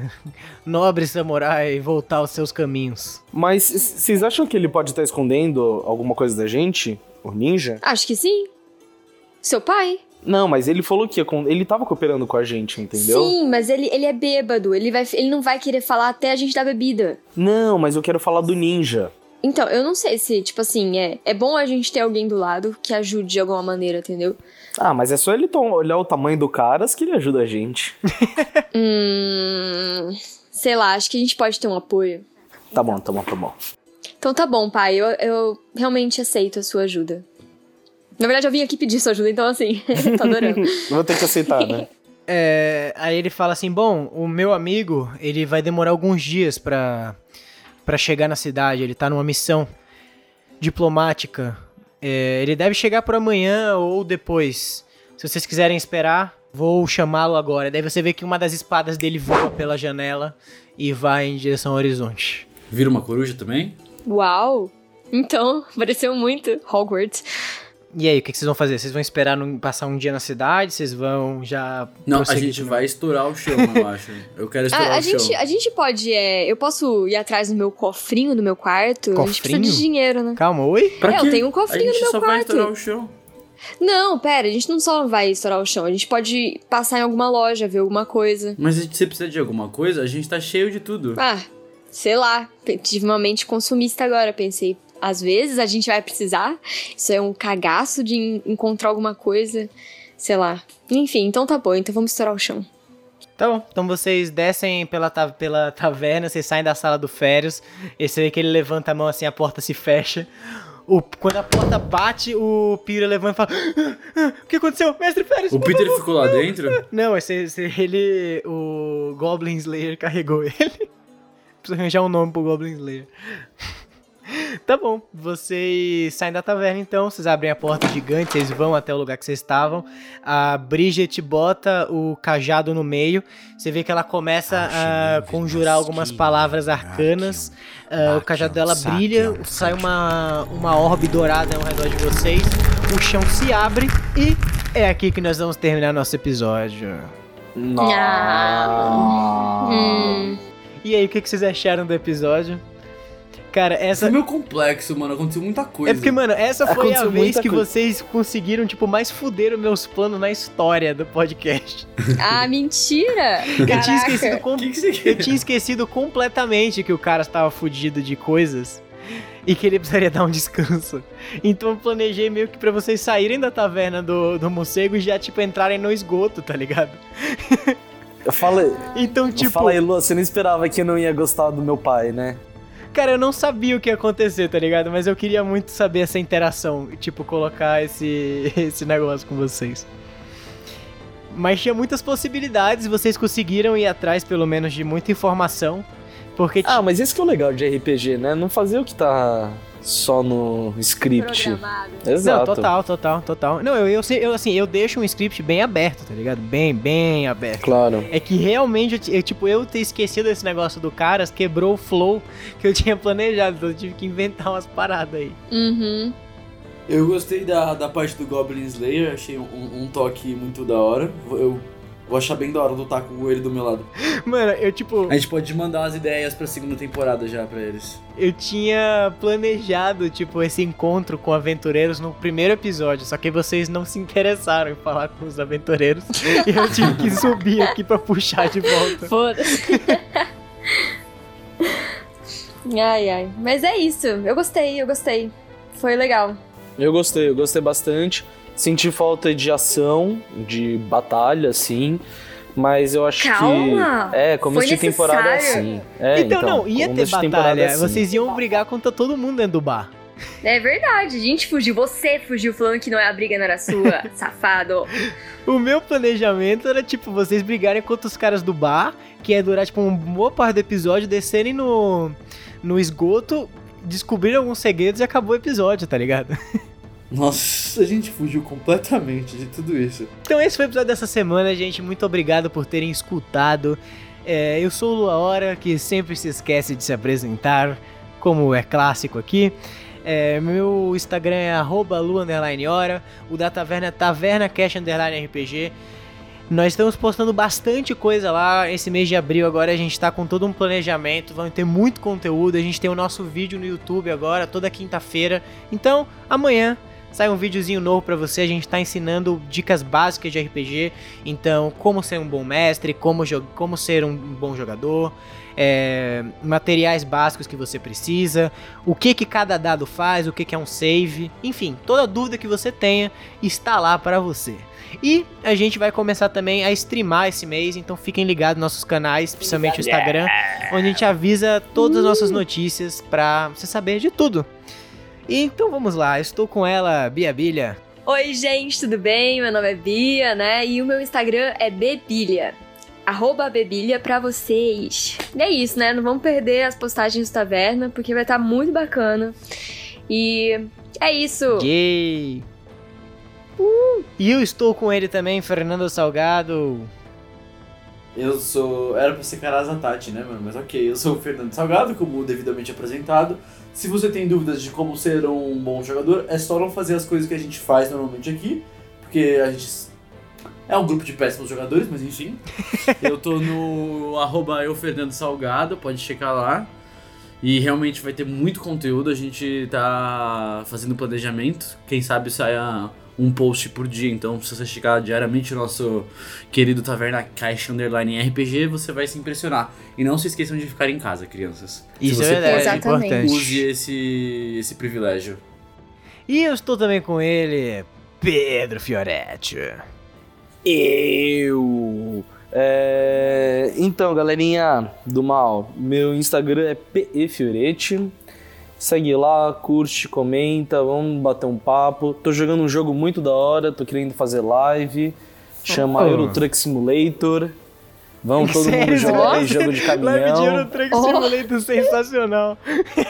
nobre samurai voltar aos seus caminhos. Mas vocês acham que ele pode estar escondendo alguma coisa da gente? O ninja? Acho que sim. Seu pai? Não, mas ele falou que ele tava cooperando com a gente, entendeu? Sim, mas ele, ele é bêbado. Ele, vai, ele não vai querer falar até a gente dar bebida. Não, mas eu quero falar do ninja. Então, eu não sei se, tipo assim, é, é bom a gente ter alguém do lado que ajude de alguma maneira, entendeu? Ah, mas é só ele olhar o tamanho do caras que ele ajuda a gente. Hum. sei lá, acho que a gente pode ter um apoio. Tá bom, tá bom, tá bom. Então tá bom, pai, eu, eu realmente aceito a sua ajuda. Na verdade, eu vim aqui pedir sua ajuda, então assim, tô adorando. Vou ter que aceitar, né? É, aí ele fala assim: Bom, o meu amigo, ele vai demorar alguns dias pra, pra chegar na cidade. Ele tá numa missão diplomática. É, ele deve chegar por amanhã ou depois. Se vocês quiserem esperar, vou chamá-lo agora. Daí você vê que uma das espadas dele voa pela janela e vai em direção ao horizonte. Vira uma coruja também? Uau! Então, pareceu muito Hogwarts. E aí, o que, que vocês vão fazer? Vocês vão esperar num- passar um dia na cidade? Vocês vão já. Não, a gente vai estourar o chão, eu acho. Eu quero estourar Ah, a, o gente, chão. a gente pode. é, eu posso ir atrás do meu cofrinho do meu quarto? A gente precisa Cofrinho? de dinheiro, né? Calma, oi? Pra É, eu quê? tenho um cofrinho A gente no meu só vai quarto. estourar o chão. Não, pera, a gente não só vai estourar o chão, a gente pode passar em alguma loja, ver alguma coisa. Mas se você precisa de alguma coisa, a gente tá cheio de tudo. Ah, sei lá. Tive uma mente consumista agora, pensei. Às vezes a gente vai precisar. Isso é um cagaço de en- encontrar alguma coisa. Sei lá. Enfim, então tá bom, então vamos estourar o chão. Tá bom. Então vocês descem pela, ta- pela taverna, vocês saem da sala do Férios. E você vê que ele levanta a mão assim, a porta se fecha. O, quando a porta bate, o Pira levanta e fala: "Ah, ah, O que aconteceu? Mestre Férios! O Peter favor." ficou lá dentro? Não, esse, esse- ele. O Goblin Slayer carregou ele. Precisa arranjar um nome pro Goblin Slayer. Tá bom, vocês saem da taverna então, vocês abrem a porta gigante, vocês vão até o lugar que vocês estavam. A Bridget bota o cajado no meio, você vê que ela começa a conjurar algumas palavras arcanas. Ah, o cajado dela brilha, sai uma, uma orbe dourada ao redor de vocês, o chão se abre e é aqui que nós vamos terminar nosso episódio. Nossa. Hum. E aí, o que vocês acharam do episódio? Cara, essa. Foi meio complexo, mano. Aconteceu muita coisa. É porque, mano, essa foi a Aconteceu vez muita que coisa. vocês conseguiram, tipo, mais fuder os meus planos na história do podcast. Ah, mentira! Eu tinha esquecido com... Que, que você Eu tinha esquecido completamente que o cara estava fudido de coisas e que ele precisaria dar um descanso. Então eu planejei meio que pra vocês saírem da taverna do, do morcego e já, tipo, entrarem no esgoto, tá ligado? Eu falei, Então, tipo, fala aí, Lu, você não esperava que eu não ia gostar do meu pai, né? Cara, eu não sabia o que ia acontecer, tá ligado? Mas eu queria muito saber essa interação, tipo, colocar esse, esse negócio com vocês. Mas tinha muitas possibilidades, vocês conseguiram ir atrás, pelo menos, de muita informação. Porque Ah, mas esse que é o legal de RPG, né? Não fazer o que tá só no script. Programado. Exato. Não, total, total, total. Não, eu, eu, sei- eu, assim, eu deixo um script bem aberto, tá ligado? Bem, bem aberto. Claro. É que realmente, eu, tipo, eu ter esquecido esse negócio do Caras quebrou o flow que eu tinha planejado, então eu tive que inventar umas paradas aí. Uhum. Eu gostei da, da parte do Goblin Slayer, achei um, um toque muito da hora. Eu vou achar bem da hora lutar com ele do meu lado. Mano, eu, tipo, A gente pode mandar as ideias pra segunda temporada já pra eles. eu tinha planejado, tipo, esse encontro com aventureiros no primeiro episódio, só que vocês não se interessaram em falar com os aventureiros e eu tive que subir aqui pra puxar de volta. Foda-se. ai, ai. Mas é isso. Eu gostei, eu gostei. Foi legal. Eu gostei, eu gostei bastante. Senti falta de ação, de batalha, assim. Mas eu acho Calma! que. É, começo de temporada é assim. É, então, não, ia ter temporada batalha, é assim. vocês iam brigar contra todo mundo dentro do bar. É verdade, a gente fugiu. Você fugiu falando que não é a briga, não era sua, safado. O meu planejamento era, tipo, vocês brigarem contra os caras do bar, que ia durar, tipo, uma boa parte do episódio, descerem no, no esgoto, descobrirem alguns segredos e acabou o episódio, tá ligado? Nossa, a gente fugiu completamente de tudo isso. Então esse foi o episódio dessa semana, gente. Muito obrigado por terem escutado. É, eu sou o Lua Hora, que sempre se esquece de se apresentar, como é clássico aqui. É, meu Instagram é arroba Lu underline hora, o da Taverna é TavernaCash underline RPG. Nós estamos postando bastante coisa lá. Esse mês de abril agora a gente tá com todo um planejamento. Vamos ter muito conteúdo. A gente tem o nosso vídeo no YouTube agora, toda quinta-feira. Então, amanhã sai um videozinho novo pra você. A gente tá ensinando dicas básicas de RPG. Então, como ser um bom mestre, como, como ser um bom jogador, é, materiais básicos que você precisa, o que que cada dado faz, o que que é um save, enfim, toda dúvida que você tenha está lá para você. E a gente vai começar também a streamar esse mês, então fiquem ligados nos nossos canais, principalmente o Instagram, onde a gente avisa todas as nossas notícias pra você saber de tudo. Então vamos lá, estou com ela, Bia Bilha. Oi, gente, tudo bem? Meu nome é Bia, né? E o meu Instagram é Bebilha. Arroba Bebilha pra vocês. E é isso, né? Não vamos perder as postagens do Taverna, porque vai estar tá muito bacana. E é isso. Yay! Uh. E eu estou com ele também, Fernando Salgado. Eu sou. Era pra ser Caraza Tati, né, mano? Mas ok, eu sou o Fernando Salgado, como devidamente apresentado. Se você tem dúvidas de como ser um bom jogador, é só não fazer as coisas que a gente faz normalmente aqui, porque a gente é um grupo de péssimos jogadores, mas enfim. eu tô no arroba eu Fernando Salgado, pode checar lá. E realmente vai ter muito conteúdo, a gente tá fazendo planejamento. Quem sabe saia um post por dia. Então, se você chegar diariamente no nosso querido Taverna Caixa Underline RPG, você vai se impressionar. E não se esqueçam de ficar em casa, crianças. Isso é, verdade, é importante. Use esse, esse privilégio. E eu estou também com ele, Pedro Fioretti. Eu. É... Então, galerinha do mal, meu Instagram é PEFioretti. Segue lá, curte, comenta, vamos bater um papo. Tô jogando um jogo muito da hora, tô querendo fazer live. Chama oh. Euro Truck Simulator. Vamos todo mundo jogar aí jogo de caminhão. Live de Euro Truck oh. Simulator sensacional.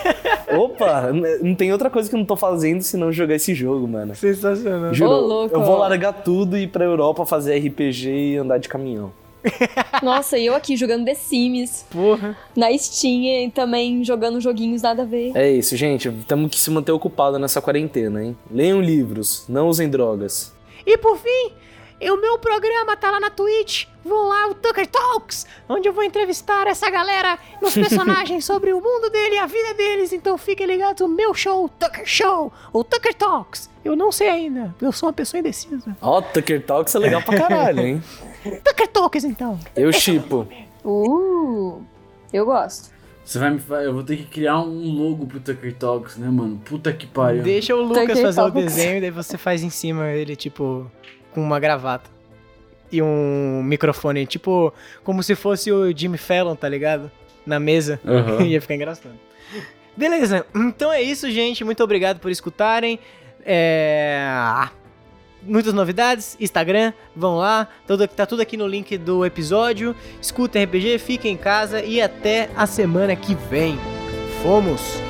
Opa, não tem outra coisa que eu não tô fazendo senão jogar esse jogo, mano. Sensacional. Juro, oh, eu vou largar tudo e ir pra Europa fazer RPG e andar de caminhão. Nossa, e eu aqui jogando The Sims. Porra. Na Steam e também jogando joguinhos nada a ver. É isso, gente. Temos que se manter ocupado nessa quarentena, hein? Leiam livros, não usem drogas. E por fim, o meu programa tá lá na Twitch. Vão lá, o Tucker Talks, onde eu vou entrevistar essa galera nos personagens sobre o mundo dele e a vida deles. Então fiquem ligados no meu show, Tucker Show, ou Tucker Talks. Eu não sei ainda, eu sou uma pessoa indecisa. Ó, oh, Tucker Talks é legal pra caralho, hein? Tucker Talks, então. Eu chipo. Uh, eu gosto. Você vai me Eu vou ter que criar um logo pro Tucker Talks, né, mano? Puta que pariu. Deixa o Lucas Tucker fazer Talks. o desenho e daí você faz em cima ele, tipo com uma gravata e um microfone, tipo, como se fosse o Jimmy Fallon, tá ligado? Na mesa. Uhum. Ia ficar engraçado. Beleza, então é isso, gente. Muito obrigado por escutarem. É... Muitas novidades, Instagram, vão lá, tudo, tá tudo aqui no link do episódio. Escutem RPG, fiquem em casa e até a semana que vem. Fomos!